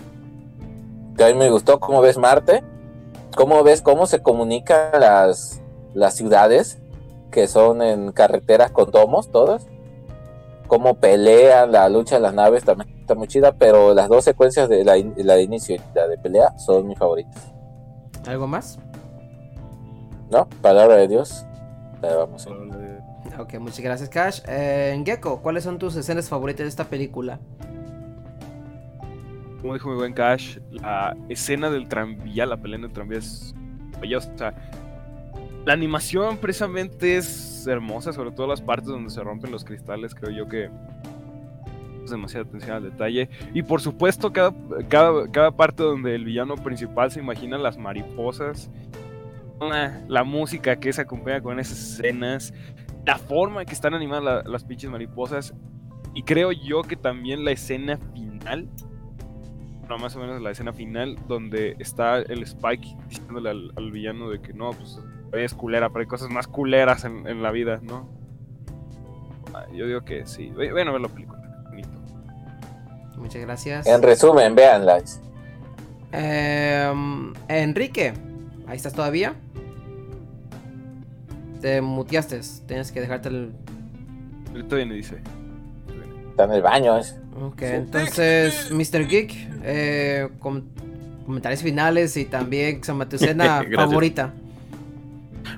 que a mí me gustó cómo ves Marte, cómo ves cómo se comunican las, las ciudades, que son en carreteras con domos todas. Cómo pelean, la lucha de las naves también está muy chida, pero las dos secuencias de la, la de inicio y la de pelea son mis favoritas. ¿Algo más? ¿No? Palabra de Dios. La vamos a Ok, muchas gracias, Cash. Eh, Gecko, ¿cuáles son tus escenas favoritas de esta película? como dijo mi buen Cash, la escena del tranvía, la pelea en el tranvía es maravillosa. O sea, la animación precisamente es hermosa, sobre todo las partes donde se rompen los cristales, creo yo que es demasiada atención al detalle. Y por supuesto, cada, cada, cada parte donde el villano principal se imagina las mariposas, la música que se acompaña con esas escenas, la forma en que están animadas la- las pinches mariposas. Y creo yo que también la escena final no, más o menos la escena final donde está el Spike diciéndole al, al villano de que no, pues es culera, pero hay cosas más culeras en, en la vida, ¿no? Ah, Yo digo que sí. Voy- Vayan a ver la película. bonito. Muchas gracias. En resumen, véanla. Em, Enrique, ahí estás todavía. Te muteaste, tienes que dejarte el. Viene, dice. Está en el baño. es. Ok, entonces, Mr. Geek, eh, com- comentarios finales y también Gracias. favorita.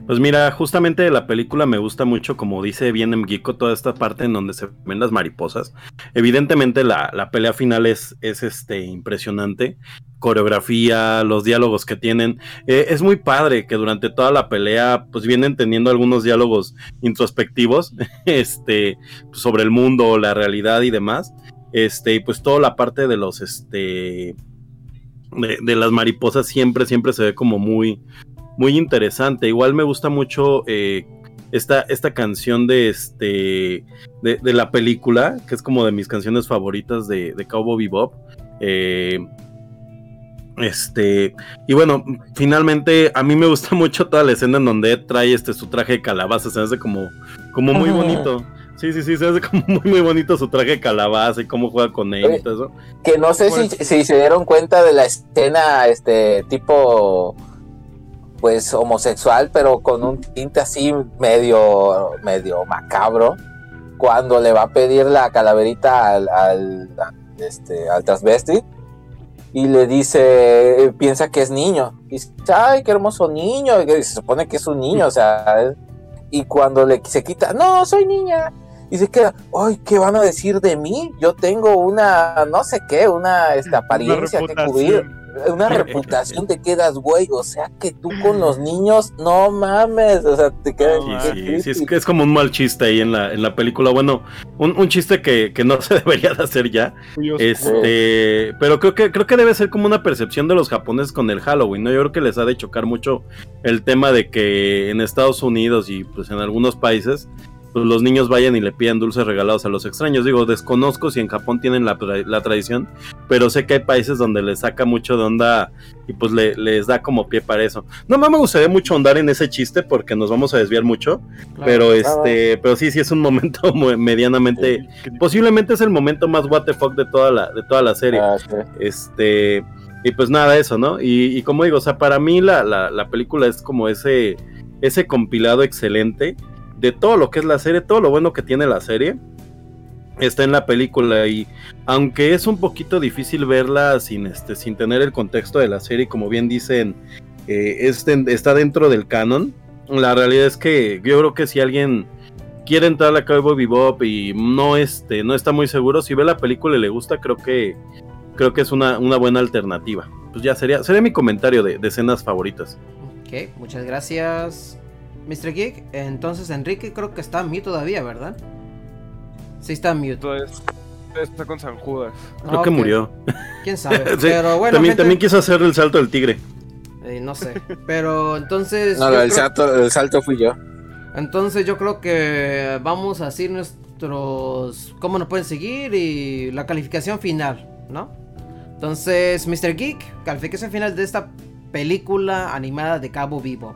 Pues mira, justamente la película me gusta mucho, como dice bien en toda esta parte en donde se ven las mariposas. Evidentemente la, la pelea final es, es este, impresionante. Coreografía, los diálogos que tienen. Eh, es muy padre que durante toda la pelea pues vienen teniendo algunos diálogos introspectivos este, sobre el mundo, la realidad y demás. Este, y pues toda la parte de los, este, de, de las mariposas siempre, siempre se ve como muy, muy interesante. Igual me gusta mucho eh, esta, esta canción de este de, de la película, que es como de mis canciones favoritas de, de Cowboy Bebop. Eh, este, y bueno, finalmente a mí me gusta mucho toda la escena en donde Ed trae este su traje de calabaza, se hace como, como muy bonito. Sí, sí, sí, se hace como muy, muy bonito su traje de calabaza y cómo juega con él y todo eso. Que no sé si, si se dieron cuenta de la escena, este tipo, pues homosexual, pero con un tinte así medio, medio macabro, cuando le va a pedir la calaverita al, al, este, al transvesti y le dice, piensa que es niño, y dice, ay, qué hermoso niño, y se supone que es un niño, o sea, y cuando le se quita, no, soy niña, y se queda, ay, ¿qué van a decir de mí? Yo tengo una, no sé qué, una esta, apariencia que cubrir, una reputación te quedas, güey, o sea que tú con los niños, no mames, o sea, te quedas... Sí, sí, sí, es, que es como un mal chiste ahí en la, en la película. Bueno, un, un chiste que, que no se debería de hacer ya. Este, pero creo que, creo que debe ser como una percepción de los japoneses con el Halloween, ¿no? Yo creo que les ha de chocar mucho el tema de que en Estados Unidos y pues en algunos países pues, los niños vayan y le pidan dulces regalados a los extraños. Digo, desconozco si en Japón tienen la, tra- la tradición, pero sé que hay países donde les saca mucho de onda y pues le- les da como pie para eso. No más me gustaría mucho andar en ese chiste porque nos vamos a desviar mucho, Claro. pero este, pero sí, sí es un momento muy- medianamente, posiblemente es el momento más what the fuck de toda la, de toda la serie. Ah, sí. Este, y pues nada, eso, ¿no? Y, y como digo, o sea, para mí la, la, la película es como ese, ese compilado excelente de todo lo que es la serie, todo lo bueno que tiene la serie. Está en la película y aunque es un poquito difícil verla sin, este, sin tener el contexto de la serie, como bien dicen, es den- está dentro del canon. La realidad es que yo creo que si alguien quiere entrar a la Cowboy Bebop y no, este, no está muy seguro, si ve la película y le gusta, creo que creo que es una, una buena alternativa. Pues ya sería, sería mi comentario de, de escenas favoritas. Ok, muchas gracias, Mr. Geek. Entonces, Enrique creo que está en mute todavía, ¿verdad? Sí, está en mute. Entonces, está con San Judas. Creo Ah, que murió. Quién sabe. Sí, Pero bueno, también, gente, también quiso hacer el salto del tigre. eh, no sé. Pero entonces. No, el creo- salto, el salto fui yo. Entonces yo creo que vamos a decir nuestros... cómo nos pueden seguir y la calificación final, ¿no? Entonces, Mr. Geek, calificación final de esta película animada de Cabo Vivo.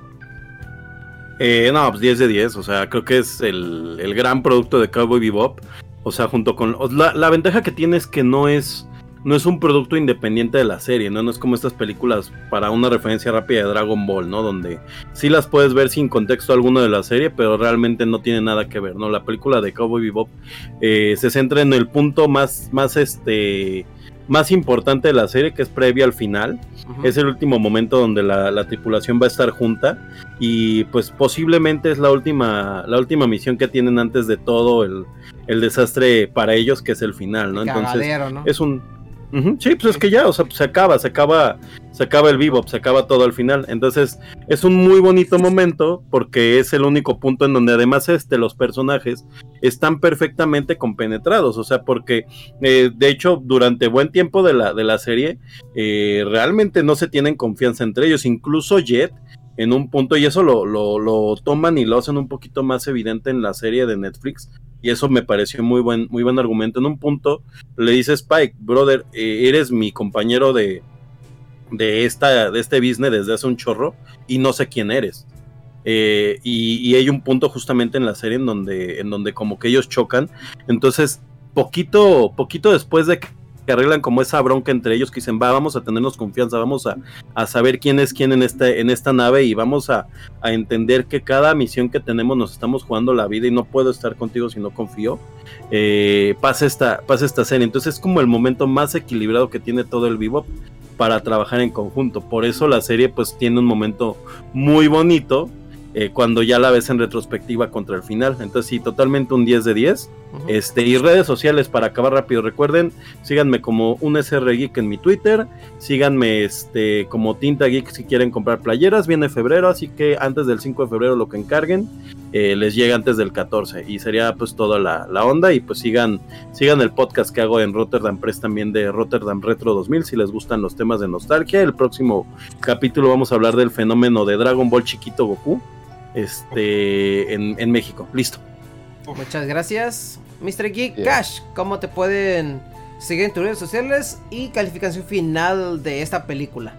Eh, no, pues 10 de 10. O sea, creo que es el, el gran producto de Cowboy Bebop. O sea, junto con. La, la ventaja que tiene es que no es. No es un producto independiente de la serie, ¿no? No es como estas películas para una referencia rápida de Dragon Ball, ¿no? Donde sí las puedes ver sin contexto alguno de la serie, pero realmente no tiene nada que ver, ¿no? La película de Cowboy Bebop eh, se centra en el punto más, más, este, más importante de la serie, que es previo al final. Es el último momento donde la, la tripulación va a estar junta y pues posiblemente es la última, la última misión que tienen antes de todo el, el desastre para ellos, que es el final, ¿no? Entonces ¿no? es un... Sí, pues es que ya, o sea, se acaba, se acaba, se acaba el bebop, se acaba todo al final. Entonces es un muy bonito momento porque es el único punto en donde además este, los personajes están perfectamente compenetrados, o sea, porque eh, de hecho durante buen tiempo de la, de la serie eh, realmente no se tienen confianza entre ellos, incluso Jet en un punto, y eso lo, lo, lo toman y lo hacen un poquito más evidente en la serie de Netflix, y eso me pareció muy buen, muy buen argumento. En un punto le dice Spike, brother, eh, eres mi compañero de, de, esta, de este business desde hace un chorro y no sé quién eres. eh, y, hay un punto justamente en la serie en donde, en donde como que ellos chocan. Entonces, poquito, poquito después de que arreglan como esa bronca entre ellos que dicen, va, vamos a tenernos confianza, vamos a, a saber quién es quién en, este, en esta nave y vamos a, a entender que cada misión que tenemos nos estamos jugando la vida y no puedo estar contigo si no confío. Eh, pasa, esta, pasa esta serie. Entonces es como el momento más equilibrado que tiene todo el vivo para trabajar en conjunto. Por eso la serie pues tiene un momento muy bonito eh, cuando ya la ves en retrospectiva contra el final. Entonces sí, totalmente un 10 de 10. Ujú. Este, y redes sociales para acabar rápido. Recuerden, síganme como un SR Geek en mi Twitter. Síganme este, como Tinta Geek si quieren comprar playeras. Viene febrero, así que antes del 5 de febrero lo que encarguen eh, les llega antes del 14. Y sería pues toda la, la onda. Y pues sigan, sigan el podcast que hago en Rotterdam Press también de Rotterdam Retro 2000 si les gustan los temas de nostalgia. El próximo capítulo vamos a hablar del fenómeno de Dragon Ball chiquito Goku. Este en, en México. Listo. Muchas gracias, Mr. Geek. Yeah. Cash, ¿cómo te pueden seguir en tus redes sociales y calificación final de esta película?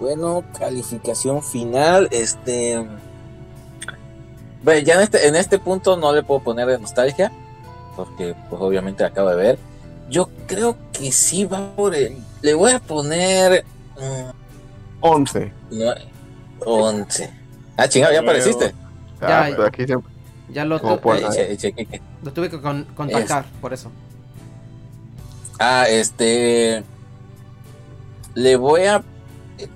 Bueno, calificación final, este... Bueno, ya en este, en este punto no le puedo poner de nostalgia, porque pues obviamente acabo de ver. Yo creo que sí va por el... Le voy a poner... mm, 11. no, 11. Ah, chingado, ya apareciste. Ah, Ya, pero aquí siempre. Ya lo, ¿Cómo tu- puedo? eh, Che- che- che- che. lo tuve que con- contactar, por eso. Ah, este. Le voy a.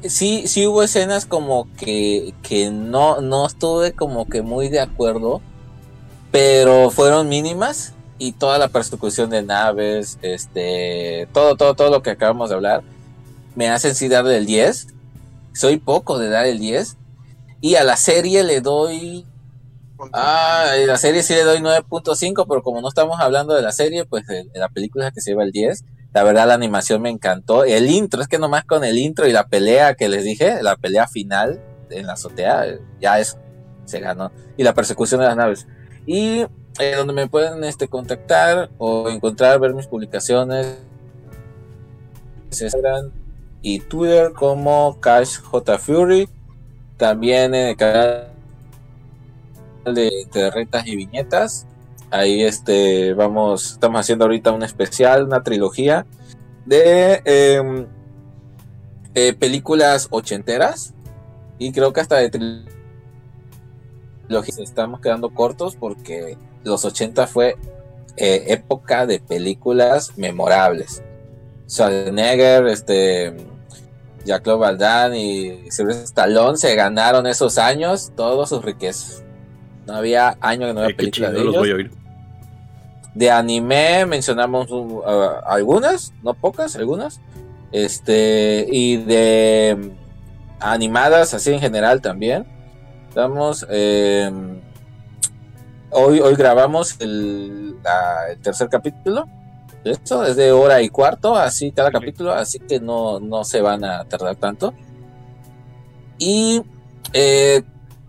Sí, sí hubo escenas como que, que no, no estuve como que muy de acuerdo. Pero fueron mínimas. Y toda la persecución de naves, este. Todo, todo, todo lo que acabamos de hablar. Me hacen sí darle el 10. Soy poco de dar el 10. Y a la serie le doy Ah, y la serie sí le doy 9.5, pero como no estamos hablando de la serie, pues de, de la película es que se lleva el 10. La verdad la animación me encantó. El intro, es que nomás con el intro y la pelea que les dije, la pelea final en la azotea, ya eso, se ganó. Y la persecución de las naves. Y eh, donde me pueden este, contactar o encontrar, ver mis publicaciones, es Instagram y Twitter como Cash J Fury. También en el canal de, de y viñetas. Ahí este vamos, estamos haciendo ahorita un especial, una trilogía de em, eh, películas ochenteras. Y creo que hasta de trilogías estamos quedando cortos porque los 80 fue eh, época de películas memorables. Schwarzenegger, este, Jean-Claude Damme y Sylvester Stallone se ganaron esos años todas sus riquezas. No había año que no había película de chido, los ellos. voy a oír. De anime mencionamos uh, uh, algunas, no pocas, algunas. Este, y de mm, animadas, así en general también. Estamos. eh, hoy, hoy grabamos el, la- el tercer capítulo. De Esto es de hora y cuarto, así cada capítulo, así que no, no se van a tardar tanto. Y eh,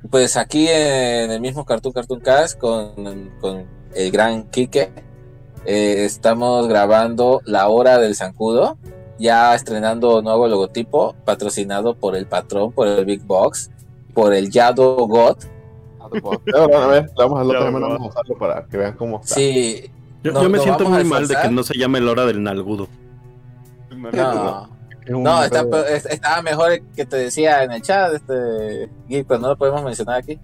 pues aquí en el mismo Cartoon Cartoon Cast con, con el gran Quique, eh, estamos grabando La Hora del Zancudo, ya estrenando nuevo logotipo, patrocinado por el patrón, por el Big Box, por el Yado God. Ahora, a ver, vamos a vamos a usarlo para que vean cómo está. Sí, Yo, No, yo me siento muy mal de que no se llame el hora del nalgudo. no. No, está, estaba mejor el que te decía en el chat, este, Gui, pero no lo podemos mencionar aquí.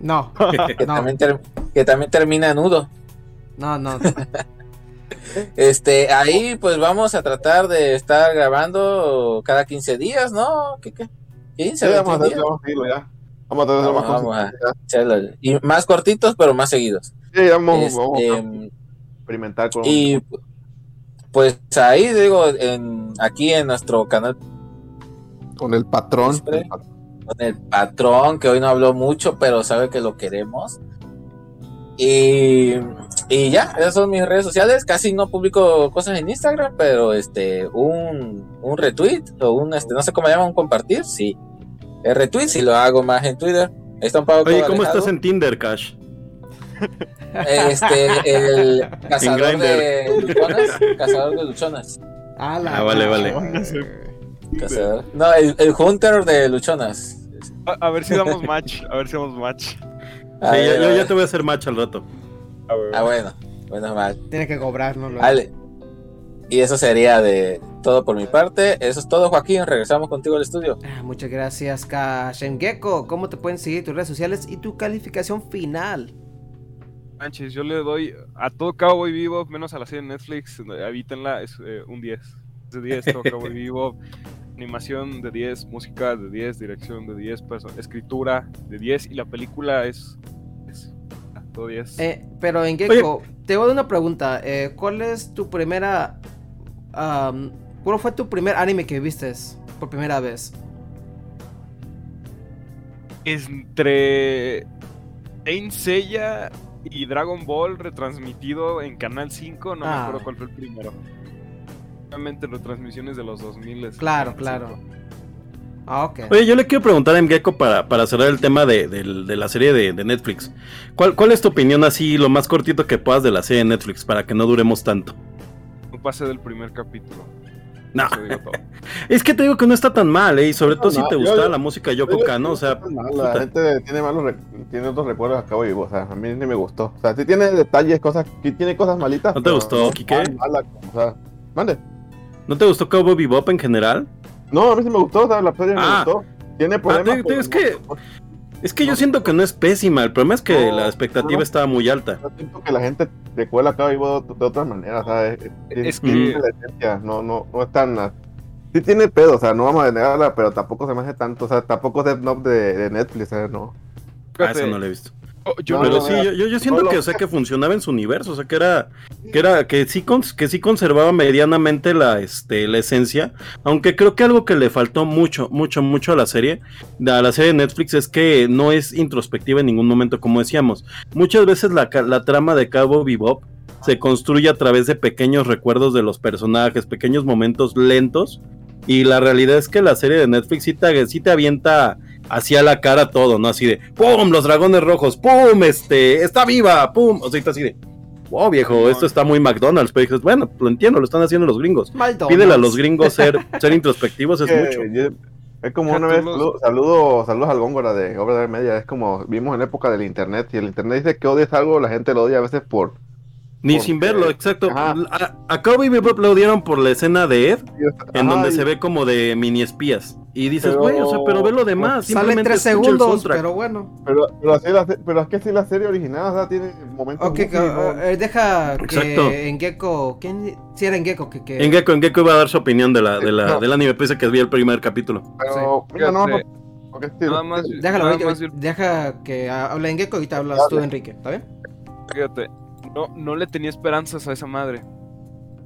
No, Que, No. también, ter- que también termina en nudo. no, no. Este, ahí pues vamos a tratar de estar grabando cada 15 días, ¿no? ¿Qué, qué? 15, Sí, vamos a 21 hacer, días. vamos a seguirlo ya. Vamos a hacer más Vamos. Y más cortitos, pero más seguidos. Sí, vamos, Este, vamos experimentar con y pues ahí digo, en, aquí en nuestro canal con el patrón. Siempre. Con el patrón, que hoy no habló mucho, pero sabe que lo queremos. Y, y ya, esas son mis redes sociales. Casi no publico cosas en Instagram, pero este, un, un retweet o un, este, no sé cómo llaman, un compartir, sí. El retweet sí lo hago más en Twitter. Ahí está un Pablo Oye, ¿cómo alejado. estás en Tinder, Cash? Este, el cazador de luchonas. Cazador de luchonas. Ah, la Ah, vale, vale. Cazador. No, el, el hunter de luchonas. A, a ver si damos match. A ver si damos match. A Sí, ver, yo, ya te voy a hacer match al rato. A ver. Ah, bueno. Bueno, mal. Tiene que cobrarnos. Vale. Y eso sería de todo por mi parte. Eso es todo, Joaquín. Regresamos contigo al estudio. Ah, Muchas gracias, Kashem Gecko. ¿Cómo te pueden seguir tus redes sociales y tu calificación final? Manches, yo le doy a todo Cowboy Vivo, menos a la serie de Netflix, evítenla, es eh, un 10. Es de 10, todo Cowboy Vivo. Animación de 10, música de 10, dirección de 10, perso- escritura de 10 y la película es, es todo 10. Eh, pero en Gecko, te voy a dar una pregunta. Eh, ¿Cuál es tu primera. am, ¿Cuál fue tu primer anime que viste por primera vez? Entre Saint Seiya y Dragon Ball retransmitido en Canal 5, no me Ah. acuerdo cuál fue el primero. Obviamente retransmisiones de los 2000. es Claro, claro. 5. Ah, ok. Oye, yo le quiero preguntar a Mgeko para, para cerrar el tema de, de la serie de, de Netflix. ¿Cuál, ¿Cuál es tu opinión así, lo más cortito que puedas de la serie de Netflix para que no duremos tanto? No pase del primer capítulo. No, es que te digo que no está tan mal, ¿eh? Y sobre todo si te yo- la música de Yoko Kano, o sea, la gente tiene malos tiene otros recuerdos a cabo vivo, o sea, a mí ni me gustó. O sea, sí tiene detalles, cosas, sí tiene cosas malitas. ¿No te gustó, tan mala, o sea, mande. ¿no te gustó Cowboy Bebop en general? No, a mí sí me gustó, o sea, la serie Ah. me gustó. Tiene problemas. te- te- pero es que- Es que yo siento que no es pésima, el problema es que No, la expectativa no. estaba muy alta. Yo siento que la gente recuerda a cabo vivo de, de otras maneras, o sea, es, Es que- tiene la esencia, no, no, no es tan... Sí tiene pedo, o sea, no vamos a negarla, pero tampoco se me hace tanto, o sea, tampoco es de, de Netflix, ¿sabes? No. Ah, eso no lo he visto. Oh, yo No, Pero sí, yo, siento no que, o sea, que funcionaba en su universo, o sea, que era, que era, que sí, que sí conservaba medianamente la, este, la esencia, aunque creo que algo que le faltó mucho, mucho, mucho a la serie, a la serie de Netflix es que no es introspectiva en ningún momento, como decíamos. Muchas veces la, la trama de Cabo Bebop se construye a través de pequeños recuerdos de los personajes, pequeños momentos lentos, y la realidad es que la serie de Netflix sí te, sí te avienta hacia la cara todo, ¿no? Así de, ¡pum! Los dragones rojos, ¡pum! Este, está viva, ¡pum! O sea, está así de, wow, viejo, esto está muy McDonald's. Pero dices, bueno, lo entiendo, lo están haciendo los gringos. Maldito. Pídele a los gringos ser, ser introspectivos, es que mucho. yo- es como una vez, los- saludos, saludos, saludos al Góngora de Obra de Media, es como vimos en la época del internet, y el internet dice que odias algo, la gente lo odia a veces por... Ni porque- sin verlo, exacto. Ajá. A, a Cowboy Bebop le odiaron por la escena de Ed, en Ajá, donde y- se ve como de mini espías. Y dices, Pero- güey, o sea, pero ve lo demás. Tres segundos, soundtrack". pero bueno. Pero, pero, así la pero es que si la serie original, o sea, tiene momentos... Ok, muy- que, eh, deja Exacto. que en Gecko. ¿Quién? Si era en Gecko que. que... En Gecko, en Gecko iba a dar su opinión de la, de la, No. del anime, pese que vi el primer capítulo. pero, mira, no, no, sí, nada más, Déjalo, nada más deja que hable en Gecko y ahorita hablas tú, Enrique. ¿Está bien? Fíjate, no, no le tenía esperanzas a esa madre.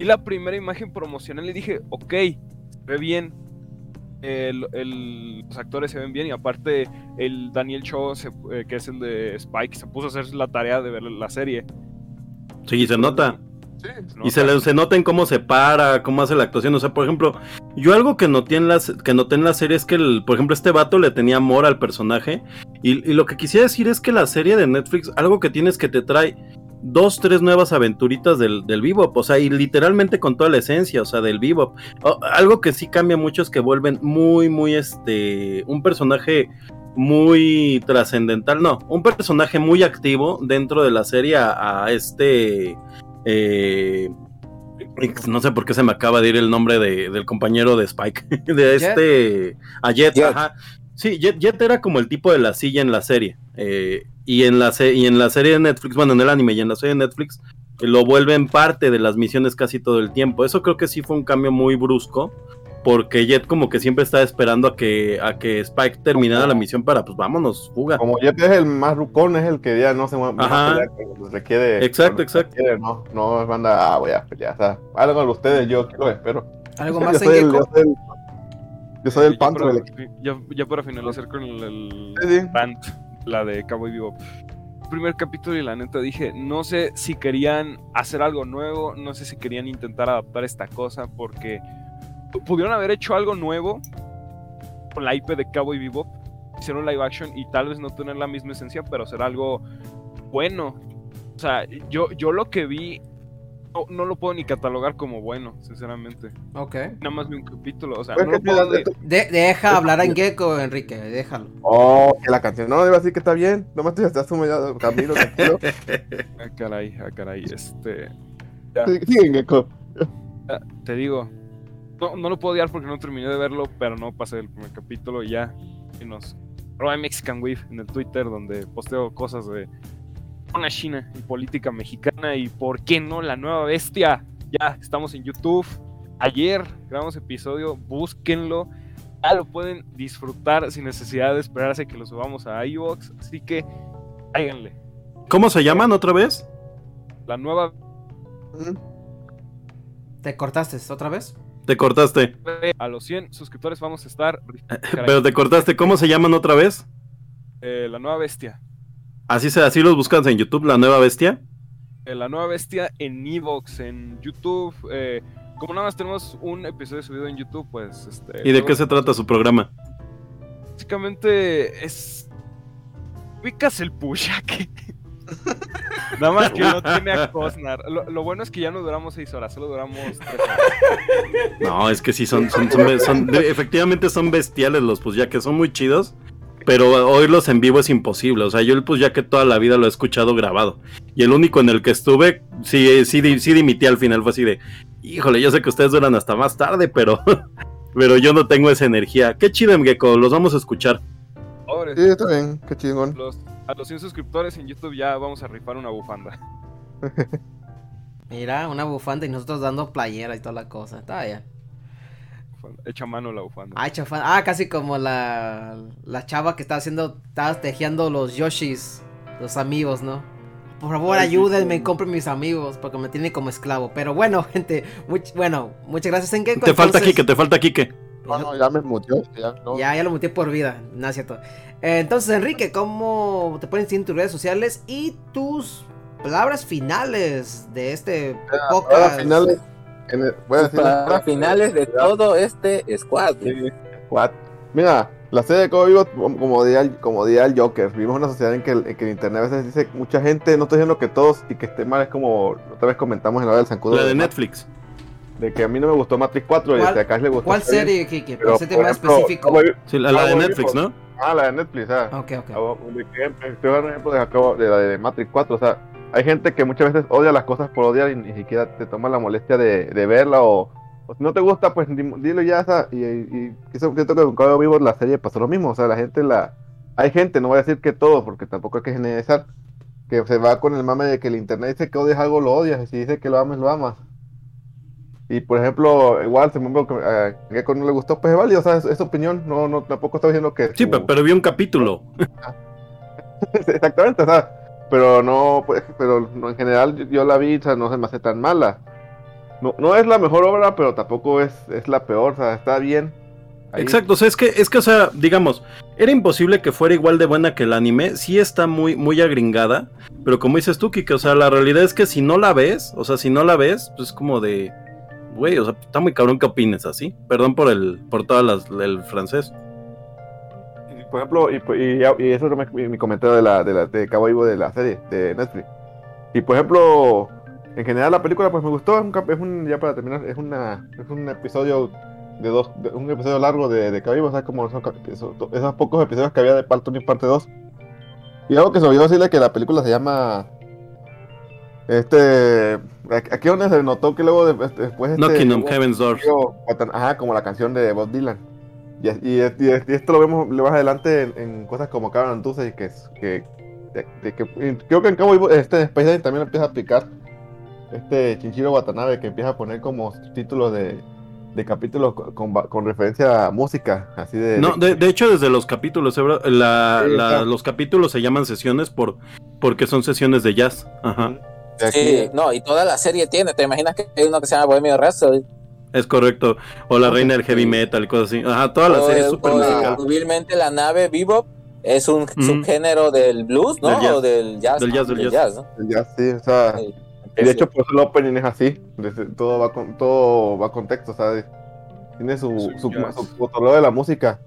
Y la primera imagen promocional le dije, ok, se ve bien. El- el- los actores se ven bien y aparte el Daniel Cho, se- eh, que es el de Spike, se puso a hacer la tarea de ver la serie. Sí, se nota. Sí, Y se, le, se nota en cómo se para, cómo hace la actuación. O sea, por ejemplo, yo algo que noté en, las, que noté en la serie es que, el, por ejemplo, este vato le tenía amor al personaje. Y, y lo que quisiera decir es que la serie de Netflix, algo que tienes que te trae dos, tres nuevas aventuritas del, del Bebop. O sea, y literalmente con toda la esencia, o sea, del Bebop. O- algo que sí cambia mucho es que vuelven muy, muy, este, un personaje muy trascendental. No, un personaje muy activo dentro de la serie a, a este... Eh, no sé por qué se me acaba de ir el nombre de- del compañero de Spike. De Jet. este. A Jet, Jet. ajá. Sí, Jet, Jet era como el tipo de la silla en la serie. eh, y, en la se- y en la serie de Netflix, bueno, en el anime y en la serie de Netflix, eh, lo vuelven parte de las misiones casi todo el tiempo. Eso creo que sí fue un cambio muy brusco. Porque Jet como que siempre estaba esperando a que, a que Spike terminara la misión para, pues vámonos, fuga. Como Jet es el más rucón, es el que ya no se mueve, Ajá. pelea requiere. Exacto, exacto. requiere, no, no manda, ah, voy a pelear, o sea, háganlo ustedes, yo aquí lo espero. ¿Algo Yo más en soy el- yo soy el- pantro para, del equipo. ya, ya para finalizar con el, el Sí, sí. rant, la de Cowboy Bebop. Primer capítulo y la neta dije, no sé si querían hacer algo nuevo, no sé si querían intentar adaptar esta cosa, porque pudieron haber hecho algo nuevo con la IP de Cowboy Bebop, hicieron live action y tal vez no tener la misma esencia, pero ser algo bueno. O sea, yo, yo lo que vi no, no lo puedo ni catalogar como bueno, sinceramente. Ok. Nada más vi un capítulo, o sea, no lo puedo de- De- deja hablar en Gecko, Enrique, déjalo. Oh, que la canción. No, iba a decir que está bien. Nomás te estás humillado, Camilo, tranquilo. Ah, caray, ah, caray, este... Sí, Siguen, Gecko. ah, te digo, no, no lo puedo odiar porque no terminé de verlo, pero no pasé el primer capítulo y ya. Y nos... Arroba Mexican Wave en el Twitter, donde posteo cosas de una China y política mexicana y por qué no la nueva bestia. Ya estamos en YouTube. Ayer grabamos episodio, búsquenlo. Ya lo pueden disfrutar sin necesidad de esperarse que lo subamos a iVoox. Así que, háganle. ¿Cómo se llaman otra vez? La nueva ¿Te cortaste otra vez? Te cortaste. a los 100 suscriptores vamos a estar. Caray, Pero te cortaste. ¿Cómo se llaman otra vez? eh, la nueva bestia. Así, se, así los buscas en YouTube, la nueva bestia. Eh, la nueva bestia en Evox, en YouTube. eh, como nada más tenemos un episodio subido en YouTube, pues. Este, ¿Y de qué se trata su programa? Básicamente es. Ubicas el Pushake. Nada más que no tiene a Cosnar. Lo, lo bueno es que ya no duramos 6 horas, solo duramos 3 horas. No, es que sí, son, son, son- son- efectivamente son bestiales los pues ya que son muy chidos, pero oírlos en vivo es imposible. O sea, yo el pues ya que toda la vida lo he escuchado grabado. Y el único en el que estuve, sí, sí, sí dimití al final, fue así de, híjole, yo sé que ustedes duran hasta más tarde, pero, pero yo no tengo esa energía. Qué chido, Mgeko, los vamos a escuchar. Sí, está bien, qué chingón. Los, a los 100 suscriptores en YouTube ya vamos a rifar una bufanda. Mira, una bufanda y nosotros dando playera y toda la cosa. Está bien. Bufanda. Echa mano la bufanda. Ay, chafán. Ah, casi como la, la chava que estaba haciendo, estaba tejiendo los Yoshis, los amigos, ¿no? Por favor, Ay, ayúdenme, sí. compren mis amigos, porque me tienen como esclavo. Pero bueno, gente, much- bueno, muchas gracias en Te falta Kike, te falta Kike. No, no, ya me muteó. Ya, no. Ya, ya lo metí por vida, no es cierto. Eh, entonces, Enrique, ¿cómo te pueden seguir en tus redes sociales y tus palabras finales de este podcast? finales. En el- voy a decir Para finales de todo este squad. Sí, what? Mira, la serie de Código Vivo, como diría, como diría el Joker, vivimos en una sociedad en que, el, en que el internet a veces dice mucha gente, no estoy diciendo que todos y que esté mal, es como otra vez comentamos en la hora del zancudo. La de de, Netflix. de que a mí no me gustó Matrix 4 y ¿Cuál- a acá le gustó. ¿Cuál serie, Kike? pero, más ejemplo, específico. Sí, la, la de Netflix, Vivo. ¿no? Ah, la de Netflix, ah. Ok, ok. Acabo- de que- Estoy dando un ejemplo de, de la de Matrix 4, o sea, hay gente que muchas veces odia las cosas por odiar y ni siquiera te toma la molestia de, de verla o, o si no te gusta, pues di- dilo ya, o sea, y, y, y eso siento que con Código Vivo la serie pasó lo mismo, o sea, la gente la... Hay gente, no voy a decir que todo, porque tampoco hay que generalizar, que se va con el mame de que el internet dice que odias algo, lo odias, y si dice que lo amas, lo amas. Y por ejemplo, igual, si me que a Gecko no le gustó, pues es válido, o sea, es, opinión, no, no, tampoco estoy diciendo que... Sí, su- pero vi un capítulo. Exactamente, o sea, pero no, pues, pero en general yo, la vi, o sea, no se me hace tan mala. No, no es la mejor obra, pero tampoco es, es la peor, o sea, está bien. Exacto, o sea, es que, es que, o sea, digamos, era imposible que fuera igual de buena que el anime. Sí está muy, muy agringada, pero como dices tú, Kike, o sea, la realidad es que si no la ves, o sea, si no la ves, pues es como de, güey, o sea, está muy cabrón que opines así. Perdón por el, por todas las, el francés. Por ejemplo, y, y, y eso es mi, mi comentario de la, de la de Cabo Vivo de la serie de Netflix. Y por ejemplo, en general la película pues me gustó, es un, es un- ya para terminar, es una es un episodio de dos, de- un episodio largo de, de Cabo Vivo, o sea, como esos, esos, esos pocos episodios que había de parte 1 y parte 2. Y algo que se olvidó decirle que la película se llama este aquí donde se notó que luego de- después este, Knocking on Heaven's Ajá, como la canción de Bob Dylan. Y, y- y- y esto lo vemos más adelante en, en cosas como Cameron Antuce y que, es- que, de- de que- y creo que en Cabo este Space Jam también lo empieza a aplicar este Chinchiro Watanabe que empieza a poner como títulos de, de capítulos con, con, ba- con referencia a música, así de... No, de, de hecho, desde los capítulos, la- Sí, la- los capítulos se llaman sesiones por, porque son sesiones de jazz. Ajá. Sí, no, y toda la serie tiene. ¿Te imaginas que hay uno que se llama Bohemio Rhapsody? Es correcto. O la reina del heavy metal, cosas así. Ajá, toda la O, serie es súper musical. La nave Bebop es un subgénero del blues, ¿no? Del jazz. O del jazz. Del ¿no? jazz, del jazz. ¿no? Sí, o sea... Sí. Y de hecho, por eso el opening es así. desde- todo va con todo va con texto, ¿sabes? Tiene su, Su su cotorreo de la música.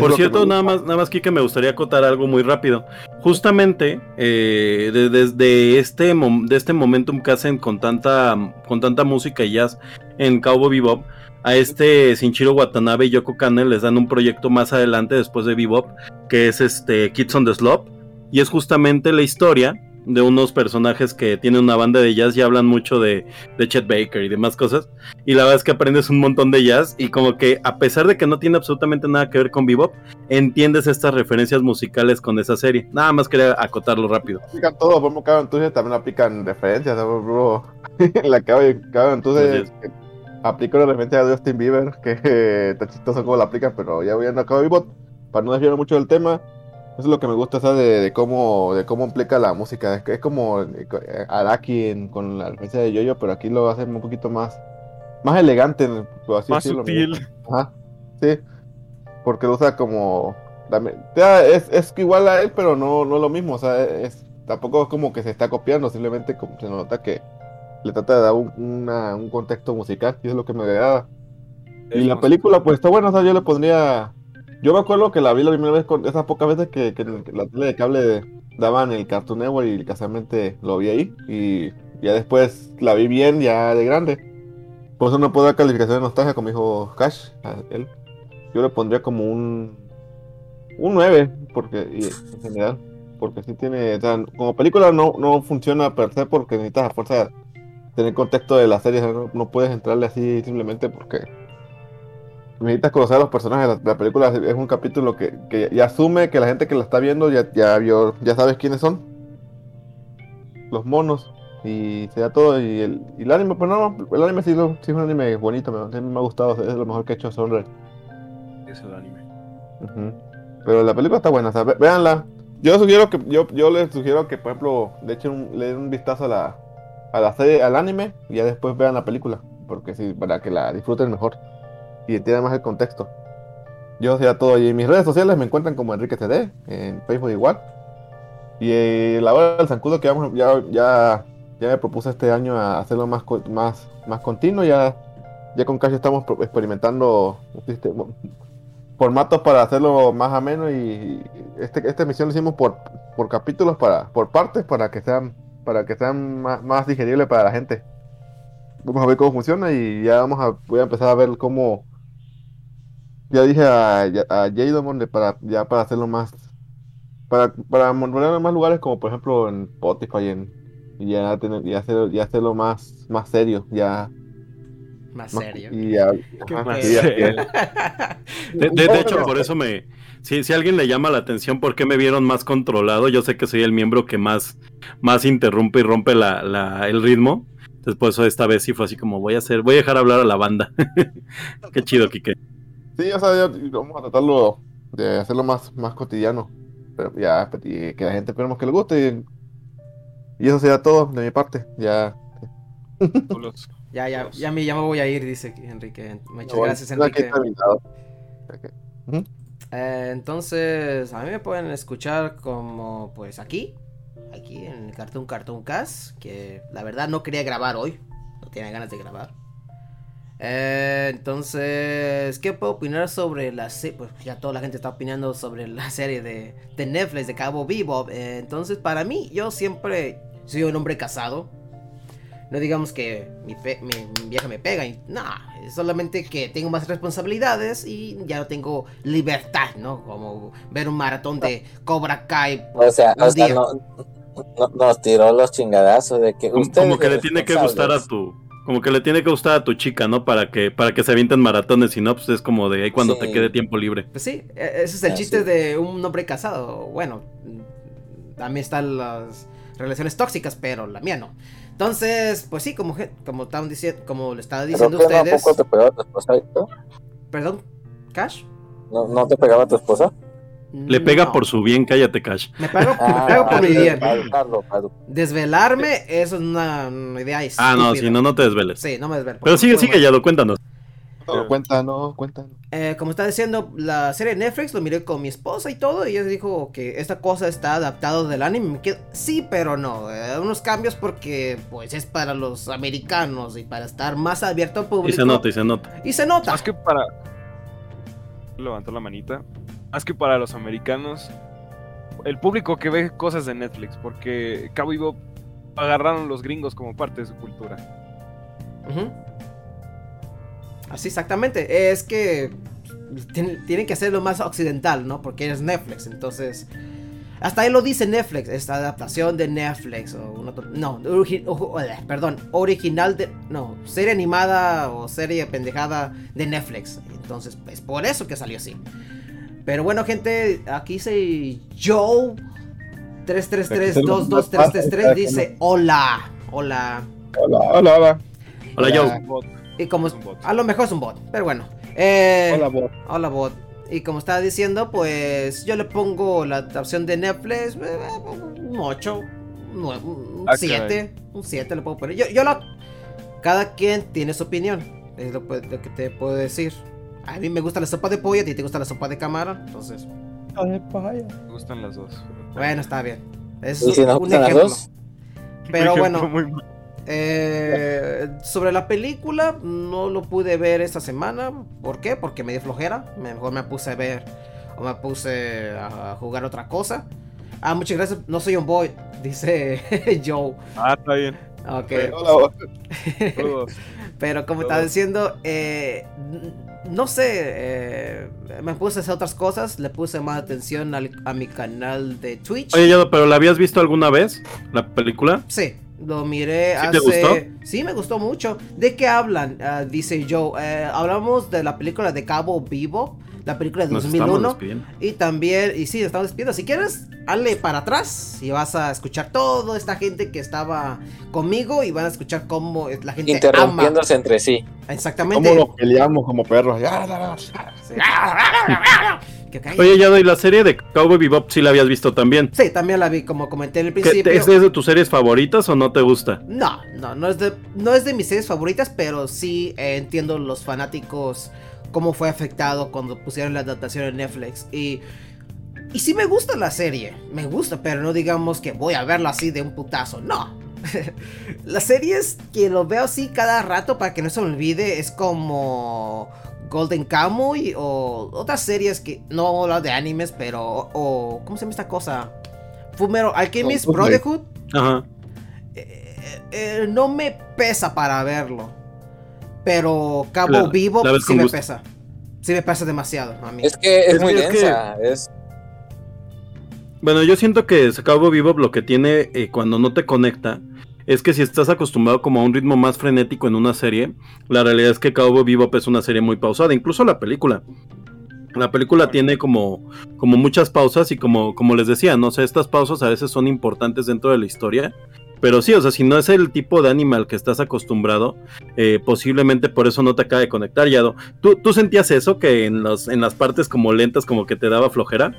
Por cierto, nada más, nada más, Kike, me gustaría acotar algo muy rápido. Justamente eh, de- desde este, mom- de este momentum que hacen con tanta, con tanta música y jazz en Cowboy Bebop, a este Shinjiro Watanabe y Yoko Kanno les dan un proyecto más adelante después de Bebop, que es este Kids on the Slope, y es justamente la historia de unos personajes que tienen una banda de jazz y hablan mucho de, de Chet Baker y demás cosas. Y la verdad es que aprendes un montón de jazz y como que a pesar de que no tiene absolutamente nada que ver con Bebop, entiendes estas referencias musicales con esa serie. Nada más quería acotarlo rápido. Aplican todo, por ejemplo, Cabo Entonces también aplican referencias, ¿no, bro? la Cabo Entonces aplica una referencia de Justin Bieber, que está chistoso cómo la aplican, pero ya voy a Cabo Bebop, para no desviarme mucho del tema. Eso es lo que me gusta, ¿sabes? De, de cómo, de cómo implica la música. Es, es como eh, eh, Araki en- con la referencia de Yoyo, pero aquí lo hacen un poquito más, más elegante, por así Más decirlo. sutil. Ajá, sí. Porque lo usa como. ya, es, es igual a él, pero no, no lo mismo. O sea, es, tampoco es como que se está copiando, simplemente como se nota que le trata de dar un, una- un contexto musical, y es lo que me agrada. Y la película, pues está buena, o sea, yo le pondría. Yo me acuerdo que la vi la primera vez con esas pocas veces que, la tele de cable daban el Cartoon Network y casualmente lo vi ahí. Y ya después la vi bien, ya de grande. Por eso no puedo dar calificación de nostalgia como dijo Cash, a él. Yo le pondría como un. Un 9, porque, en general. Porque sí tiene. Como película no, no funciona per se porque necesitas a fuerza tener contexto de la serie. No, no puedes entrarle así simplemente porque necesitas conocer a los personajes. La, la película es- un capítulo que, que ya asume que la gente que la está viendo ya, ya vio, ya sabes quiénes son. Los monos. Y se da todo. Y el, y el anime, pues no, el anime sí, lo- sí es un anime bonito, me, me ha gustado. Es lo mejor que ha hecho Sunrise. Es el anime. Pero la película está buena, o sea, ve- véanla. Yo sugiero que, yo, yo les sugiero que, por ejemplo, le echen un, le den un vistazo a la, a la serie, al anime, y ya después vean la película. Porque sí, para que la disfruten mejor. Y entiendan más el contexto. Yo sea todo. Y en mis redes sociales me encuentran como Enrique CD, en Facebook igual. Y eh, la hora del zancudo que vamos, ya, ya, ya me propuse este año a hacerlo más, más, más continuo. Ya, ya con Cash estamos experimentando sistema- formatos para hacerlo más ameno y este, esta emisión lo hicimos por, por capítulos, para, por partes, para que sean, para que sean más, más digeribles para la gente. Vamos a ver cómo funciona y ya vamos a, voy a empezar a ver cómo, ya dije a, a Jadon de para, ya para hacerlo más, para, para en más lugares como por ejemplo en Spotify en, y ya, tener, y hacer, y hacerlo más, más serio, ya. Más más- serio. y ya- Qué ajá, más y ya- serio. De, de- de hecho, por eso me. Si, si alguien le llama la atención por qué me vieron más controlado, yo sé que soy el miembro que más, más interrumpe y rompe la, la- el ritmo. Entonces, por eso esta vez sí fue así como voy a hacer, voy a dejar hablar a la banda. qué chido, Kike. Sí, o sea, ya- vamos a tratarlo de hacerlo más, más cotidiano. Pero ya, pues, y que la gente esperemos que le guste. Y, y eso sería todo de mi parte. Ya. Ya, ya, ya me, ya me voy a ir, dice Enrique. Muchas Bueno, gracias, aquí Enrique. está mi lado. Eh, entonces, a mí me pueden escuchar como, pues aquí, aquí en el Cartoon Cartoon Cast, que la verdad no quería grabar hoy, no tenía ganas de grabar. Eh, entonces, ¿qué puedo opinar sobre la serie? Pues ya toda la gente está opinando sobre la serie de, de Netflix de Cabo Vivo. Eh, entonces, para mí, yo siempre soy un hombre casado. No digamos que mi, pe- mi, mi vieja me pega, y, no, es solamente que tengo más responsabilidades y ya no tengo libertad, ¿no? Como ver un maratón de Cobra Kai. O sea, un o sea día. no, no- nos tiró los chingadazos de que Como, ustedes como que le tiene que gustar a tu. Como que le tiene que gustar a tu chica, ¿no? Para que, para que se avienten maratones, y no, pues es como de ahí cuando Sí. te quede tiempo libre. Pues sí, e- ese es el Ah, chiste sí. de un hombre casado. Bueno, también están las relaciones tóxicas, pero la mía no. Entonces, pues sí, como, como, estaban diciendo, como le estaba ¿Pero diciendo no, ¿A ustedes. poco te pegaba tu esposa? Héctor? Perdón, Cash. ¿No, ¿No te pegaba tu esposa? Le pega No, por su bien, cállate, Cash. Me pego, Ah, me por mi bien. Desvelarme, eso es una, idea estúpida. Ah, no, si no, no te desveles. Sí, no me desvelo. Pero sigue, sigue, ya lo cuéntanos. No, cuenta, no, cuenta. Eh, como está diciendo, la serie de Netflix lo miré con mi esposa y todo. Y ella dijo que esta cosa está adaptado del anime. Me quedo, sí, pero no. eh, unos cambios porque pues es para los americanos y para estar más abierto al público. Y se nota, y se nota. Y se nota. Más que para. Levantó la manita. Más que para los americanos. el público que ve cosas de Netflix, porque Cabo Vivo agarraron los gringos como parte de su cultura. Ujú. Así exactamente. Es que tienen, que hacerlo más occidental, ¿no? Porque es Netflix. Entonces, hasta ahí lo dice Netflix. Esta adaptación de Netflix. O no, eh, perdón. Original de. No, serie animada o serie pendejada de Netflix. Entonces, es por eso que salió así. Pero bueno, gente, aquí dice Joe. 333-22333 dice hola, hola. Hola, hola, hola. Hola. Joe. Y como a lo mejor es un bot, pero bueno. Eh, Hola, bot. Hola bot. Y como estaba diciendo, pues yo le pongo la adaptación de Netflix eh, un 8, un Ah, 7, un 7 le puedo poner. Yo, yo lo... Cada quien tiene su opinión, es lo, pu- lo que te puedo decir. A mí me gusta la sopa de pollo, a ti te gusta la sopa de camarón, entonces, Me gustan las dos. bueno, está bien. Es ¿Y si un ejemplo. dos? Pero bueno, ejemplo muy mal. Eh, sobre la película, no lo pude ver esta semana. ¿Por qué? Porque me dio flojera. Mejor me puse a ver o me puse a jugar otra cosa. Ah, muchas gracias. No soy un boy, dice Joe. Ah, está bien. Ok. Hola. Pero como estaba diciendo, eh, no sé, eh, me puse a hacer otras cosas. Le puse más atención al- a mi canal de Twitch. Oye, Yado, ¿pero la habías visto alguna vez? ¿La película? Sí, lo miré ¿Sí hace... te gustó? Sí, me gustó mucho. ¿De qué hablan? Ah, dice Joe. Eh, hablamos de la película de Cabo Vivo, la película de Nos estamos 2001. despidiendo. Y también, y sí, nos estamos despidiendo. Si quieres, hazle para atrás y vas a escuchar toda esta gente que estaba conmigo y van a escuchar cómo la gente ama. Interrumpiéndose entre sí. Exactamente. ¿Cómo nos peleamos como perros? Ya, ya, ya. Sí. Cae. Oye, Yado, ¿y la serie de Cowboy Bebop sí la habías visto también? Sí, también la vi, como comenté en el ¿Qué- principio. ¿Es de tus series favoritas o no te gusta? No, no, no es de, no es de mis series favoritas, pero sí eh, entiendo los fanáticos cómo fue afectado cuando pusieron la adaptación en Netflix. Y, y sí me gusta la serie, me gusta, pero no digamos que voy a verla así de un putazo, no. Las series que lo veo así cada rato para que no se me olvide es como Golden Kamuy o otras series que no hablo de animes, pero o ¿cómo se llama esta cosa? Fumero Alchemist Oh, Brotherhood Ajá. eh, eh, no me pesa para verlo. Pero Cabo La- Vivo la sí me gusto. pesa. Sí me pesa demasiado a mí. Es que es, Es muy que- es que- densa. Es, Bueno, yo siento que Cowboy Bebop lo que tiene eh, cuando no te conecta es que si estás acostumbrado como a un ritmo más frenético en una serie, la realidad es que Cowboy Bebop es una serie muy pausada, incluso la película. La película tiene como, como muchas pausas y como, como les decía, no sé, estas pausas a veces son importantes dentro de la historia. Pero sí, o sea, si no es el tipo de anime al que estás acostumbrado, eh, posiblemente por eso no te acaba de conectar, Yado. ¿Tú, ¿Tú sentías eso que en, los, en las partes como lentas como que te daba flojera?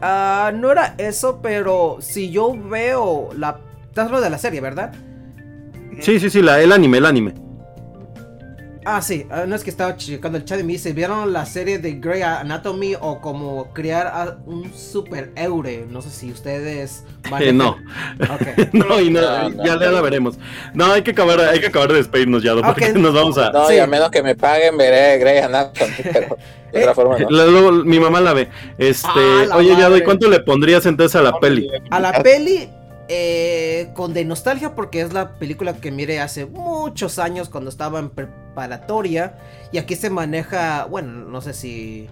Ah, no era eso, pero si yo veo la. Estás hablando de la serie, ¿verdad? Sí, sí, sí, la, el anime, el anime. Ah, sí. ah, no es que estaba checando el chat y me dice: ¿Vieron la serie de Grey Anatomy o como crear a un super eure? No sé si ustedes. Eh, manejan- no. No, y no, No, no, ya, ya la veremos. No, hay que acabar, hay que acabar de despedirnos ya, porque nos vamos a. no, Sí. y a menos que me paguen, veré Grey Anatomy, pero de otra forma no. La- luego mi mamá la ve. Este, Ah, la oye, Yado, madre. ¿y cuánto le pondrías entonces a la peli? A la peli, eh, con de nostalgia, porque es la película que miré hace muchos años cuando estaba en preparatoria. Y aquí se maneja, bueno, no sé si.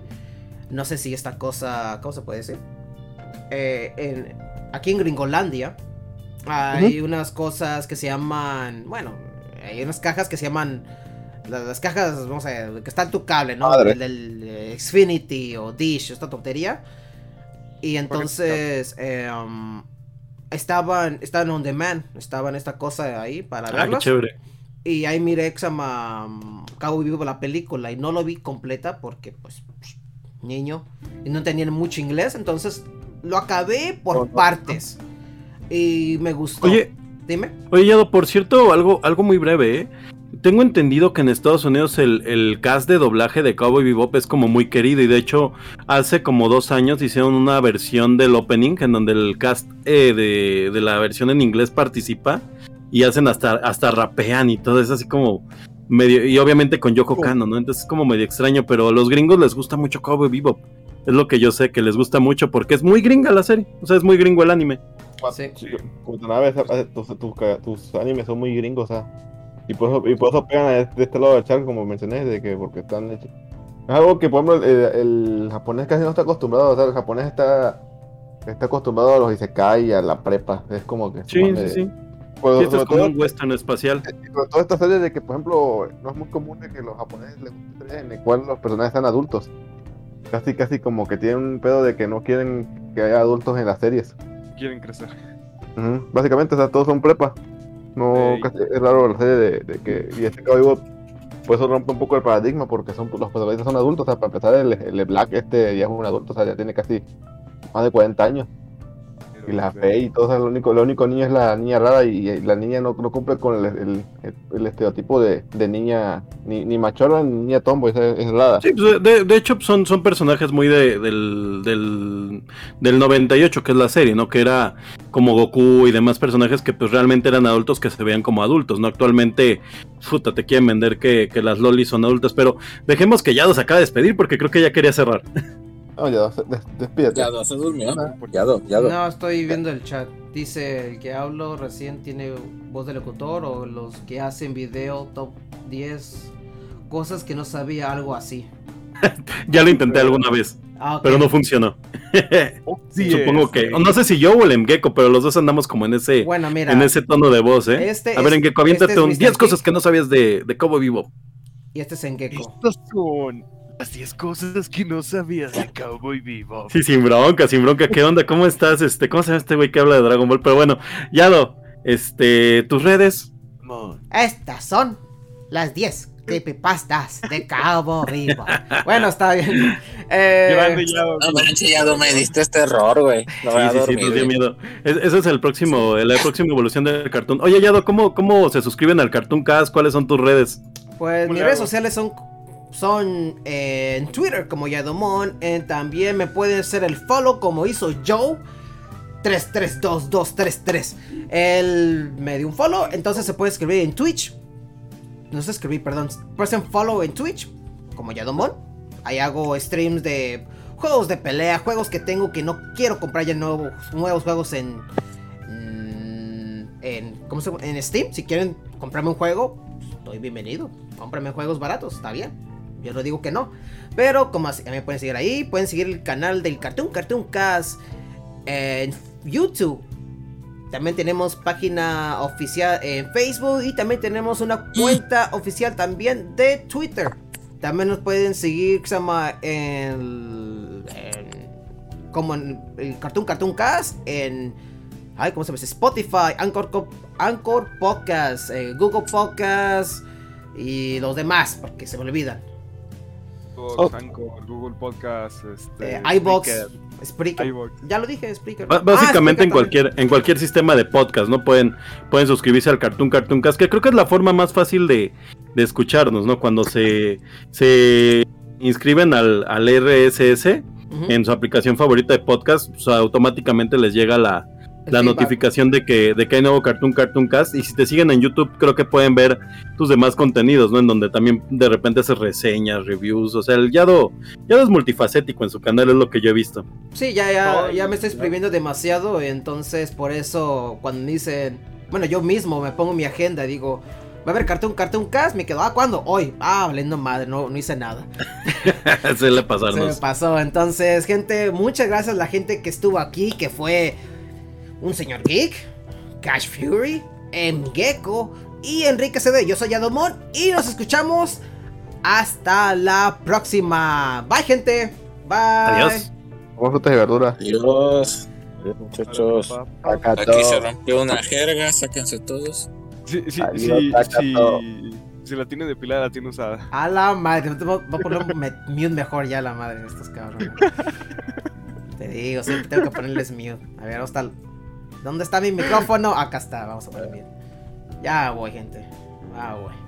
No sé si esta cosa. ¿Cómo se puede decir? Eh, en- aquí en Gringolandia hay unas cosas que se llaman. Bueno, hay unas cajas que se llaman. Las, las cajas, vamos a ver, que está en tu cable, ¿no? Madre. El del eh, Xfinity o Dish, esta tontería. Y entonces eh, um, estaban, estaban on demand, estaban esta cosa ahí para Ah, qué verlas. chévere. Y ahí miré llama um, Cabo Vivo la película y no lo vi completa porque pues psh, niño y no tenían mucho inglés, entonces lo acabé por Oh, no. partes. Y me gustó. Oye, dime. oye, Yado, por cierto, algo, algo muy breve, ¿eh? Tengo entendido que en Estados Unidos el, el cast de doblaje de Cowboy Bebop es como muy querido y de hecho hace como dos años hicieron una versión del opening en donde el cast eh, de, de la versión en inglés participa y hacen hasta, hasta rapean y todo es así como medio y obviamente con Yoko Kano, ¿no? Entonces es como medio extraño, pero a los gringos les gusta mucho Cowboy Bebop. Es lo que yo sé que les gusta mucho porque es muy gringa la serie. O sea, es muy gringo el anime. Sí. Como eh, tus, tus, tus animes son muy gringos, o sea. Y por eso, y por eso pegan de de este lado del charco, como mencioné, de que porque están hechos. Es algo que, por ejemplo, el, el japonés casi no está acostumbrado. O sea, el japonés está, está acostumbrado a los isekai y a la prepa. Es como que. Sí, sí, sí. Pues, Sí, esto es como todo- un western espacial. sobre todo esta serie de que, por ejemplo, no es muy común de que los japoneses les guste en el cual los personajes sean adultos. Casi, casi como que tienen un pedo de que no quieren que haya adultos en las series. Quieren crecer. Ujú, Básicamente, o sea, todos son prepa. No, casi- es raro la serie de, de que. Y este Vivo, pues eso rompe un poco el paradigma porque son los protagonistas son adultos. O sea, para empezar, el, el Black este ya es un adulto, o sea, ya tiene casi más de 40 años. Y la fe y todo, lo único, lo único niño es la niña rara y, la niña no, no cumple con el, el- estereotipo de, de niña, ni, ni ni niña tomboy, es, es rara. Sí, pues, de, de hecho son, son personajes muy de, del, del, del 98, que es la serie, ¿no? Que era como Goku y demás personajes que pues realmente eran adultos que se veían como adultos, ¿no? Actualmente, puta, te quieren vender que, que las lolis son adultas, pero dejemos que Yado se acaba de despedir porque creo que ya quería cerrar. No, ya, des- despídete. Ya, se durmió. Ya, ya. No, estoy viendo el chat. Dice el que hablo recién tiene voz de locutor o los que hacen video top 10 cosas que no sabía, algo así. Ya lo intenté alguna vez, Ah, pero no funcionó. Supongo que, no sé si yo o el Emgeko, pero los dos andamos como en ese, Bueno, mira. en ese tono de voz, ¿eh? Este A ver, es- Emgeko, aviéntate este es un Mr. 10 cosas que no sabías de, de Cabo Vivo. Y este es en Gecko. Estas son 10 cosas que no sabías de Cowboy Vivo. Sí, sin bronca, sin bronca. ¿Qué onda? ¿Cómo estás? Este, ¿cómo se llama este güey que habla de Dragon Ball? Pero bueno, Yado, este, tus redes. Estas son las 10 creepypastas de Cabo Vivo. bueno, está bien. Eh, Grande ya, No manches, ya no me diste este error, güey. No sí, sí, sí, nos dio miedo. Es- ese es el próximo, la próxima evolución del cartoon. Oye, Yado, ¿cómo, ¿cómo se suscriben al Cartoon Cast? ¿Cuáles son tus redes? Pues ¿Cómo mis redes sociales son son eh, en Twitter como Yadomon. también me pueden hacer el follow como hizo Joe. 332233. Él me dio un follow. Entonces se puede escribir en Twitch. No sé escribir, perdón. Presen follow en Twitch como Yadomon. Ahí hago streams de juegos de pelea, juegos que tengo que no quiero comprar ya nuevos, nuevos juegos en, mm, en, ¿cómo se en Steam. Si quieren comprarme un juego, pues, estoy bienvenido. Cómprame juegos baratos, está bien. Yo no digo que no. Pero como así, me pueden seguir ahí, pueden seguir el canal del Cartoon Cartoon Cast en YouTube. También tenemos página oficial en Facebook y también tenemos una cuenta oficial también de Twitter. También nos pueden seguir, se llama en, en- como en el Cartoon Cartoon Cast en ay, ¿cómo se llama? Spotify, Anchor, Anchor Podcast, eh, Google Podcast y los demás, porque se me olvidan. Xbox, Anchor, Google Podcast, este, Eh, iBox, Spreaker. Ya lo dije, Spreaker. Ba- Ah, Básicamente en también. cualquier, en cualquier sistema de podcast, ¿no? Pueden, pueden suscribirse al Cartoon Cartoon Cast, que creo que es la forma más fácil de, de escucharnos, ¿no? Cuando se, se inscriben al, al RSS en su aplicación favorita de podcast, pues, automáticamente les llega la, la notificación de que, de que hay nuevo Cartoon Cartoon Cast. Y si te siguen en YouTube, creo que pueden ver tus demás contenidos, ¿no? En donde también de repente haces reseñas, reviews. O sea, el Yado, Yado es multifacético en su canal, es lo que yo he visto. Sí, ya, ya, ya me estoy no. exprimiendo demasiado, entonces por eso cuando dicen, bueno, yo mismo me pongo mi agenda y digo, va a haber Cartoon Cartoon Cast, me quedo, ah, ¿cuándo? Hoy, ah, valiendo madre, no, no hice nada. Se le Se me pasó, entonces, gente, muchas gracias a la gente que estuvo aquí, que fue un señor geek, Cash Fury, Gecko y Enrique CD. Yo soy Adomón y nos escuchamos hasta la próxima. Bye, gente. Bye. Adiós. Como frutas y verduras. Adiós. Adiós, muchachos. Aquí se rompió una jerga, sáquense todos. Sí, sí, Adiós, sí, sí. Si la tiene depilada, la tiene usada. A la madre, voy voy a poner un mute mejor ya la madre de estos cabrones. Te digo, siempre tengo que ponerles mute. A ver, ¿dónde está, el- ¿dónde está mi micrófono? Acá está, vamos a poner mute. Ya voy, gente. Ya voy.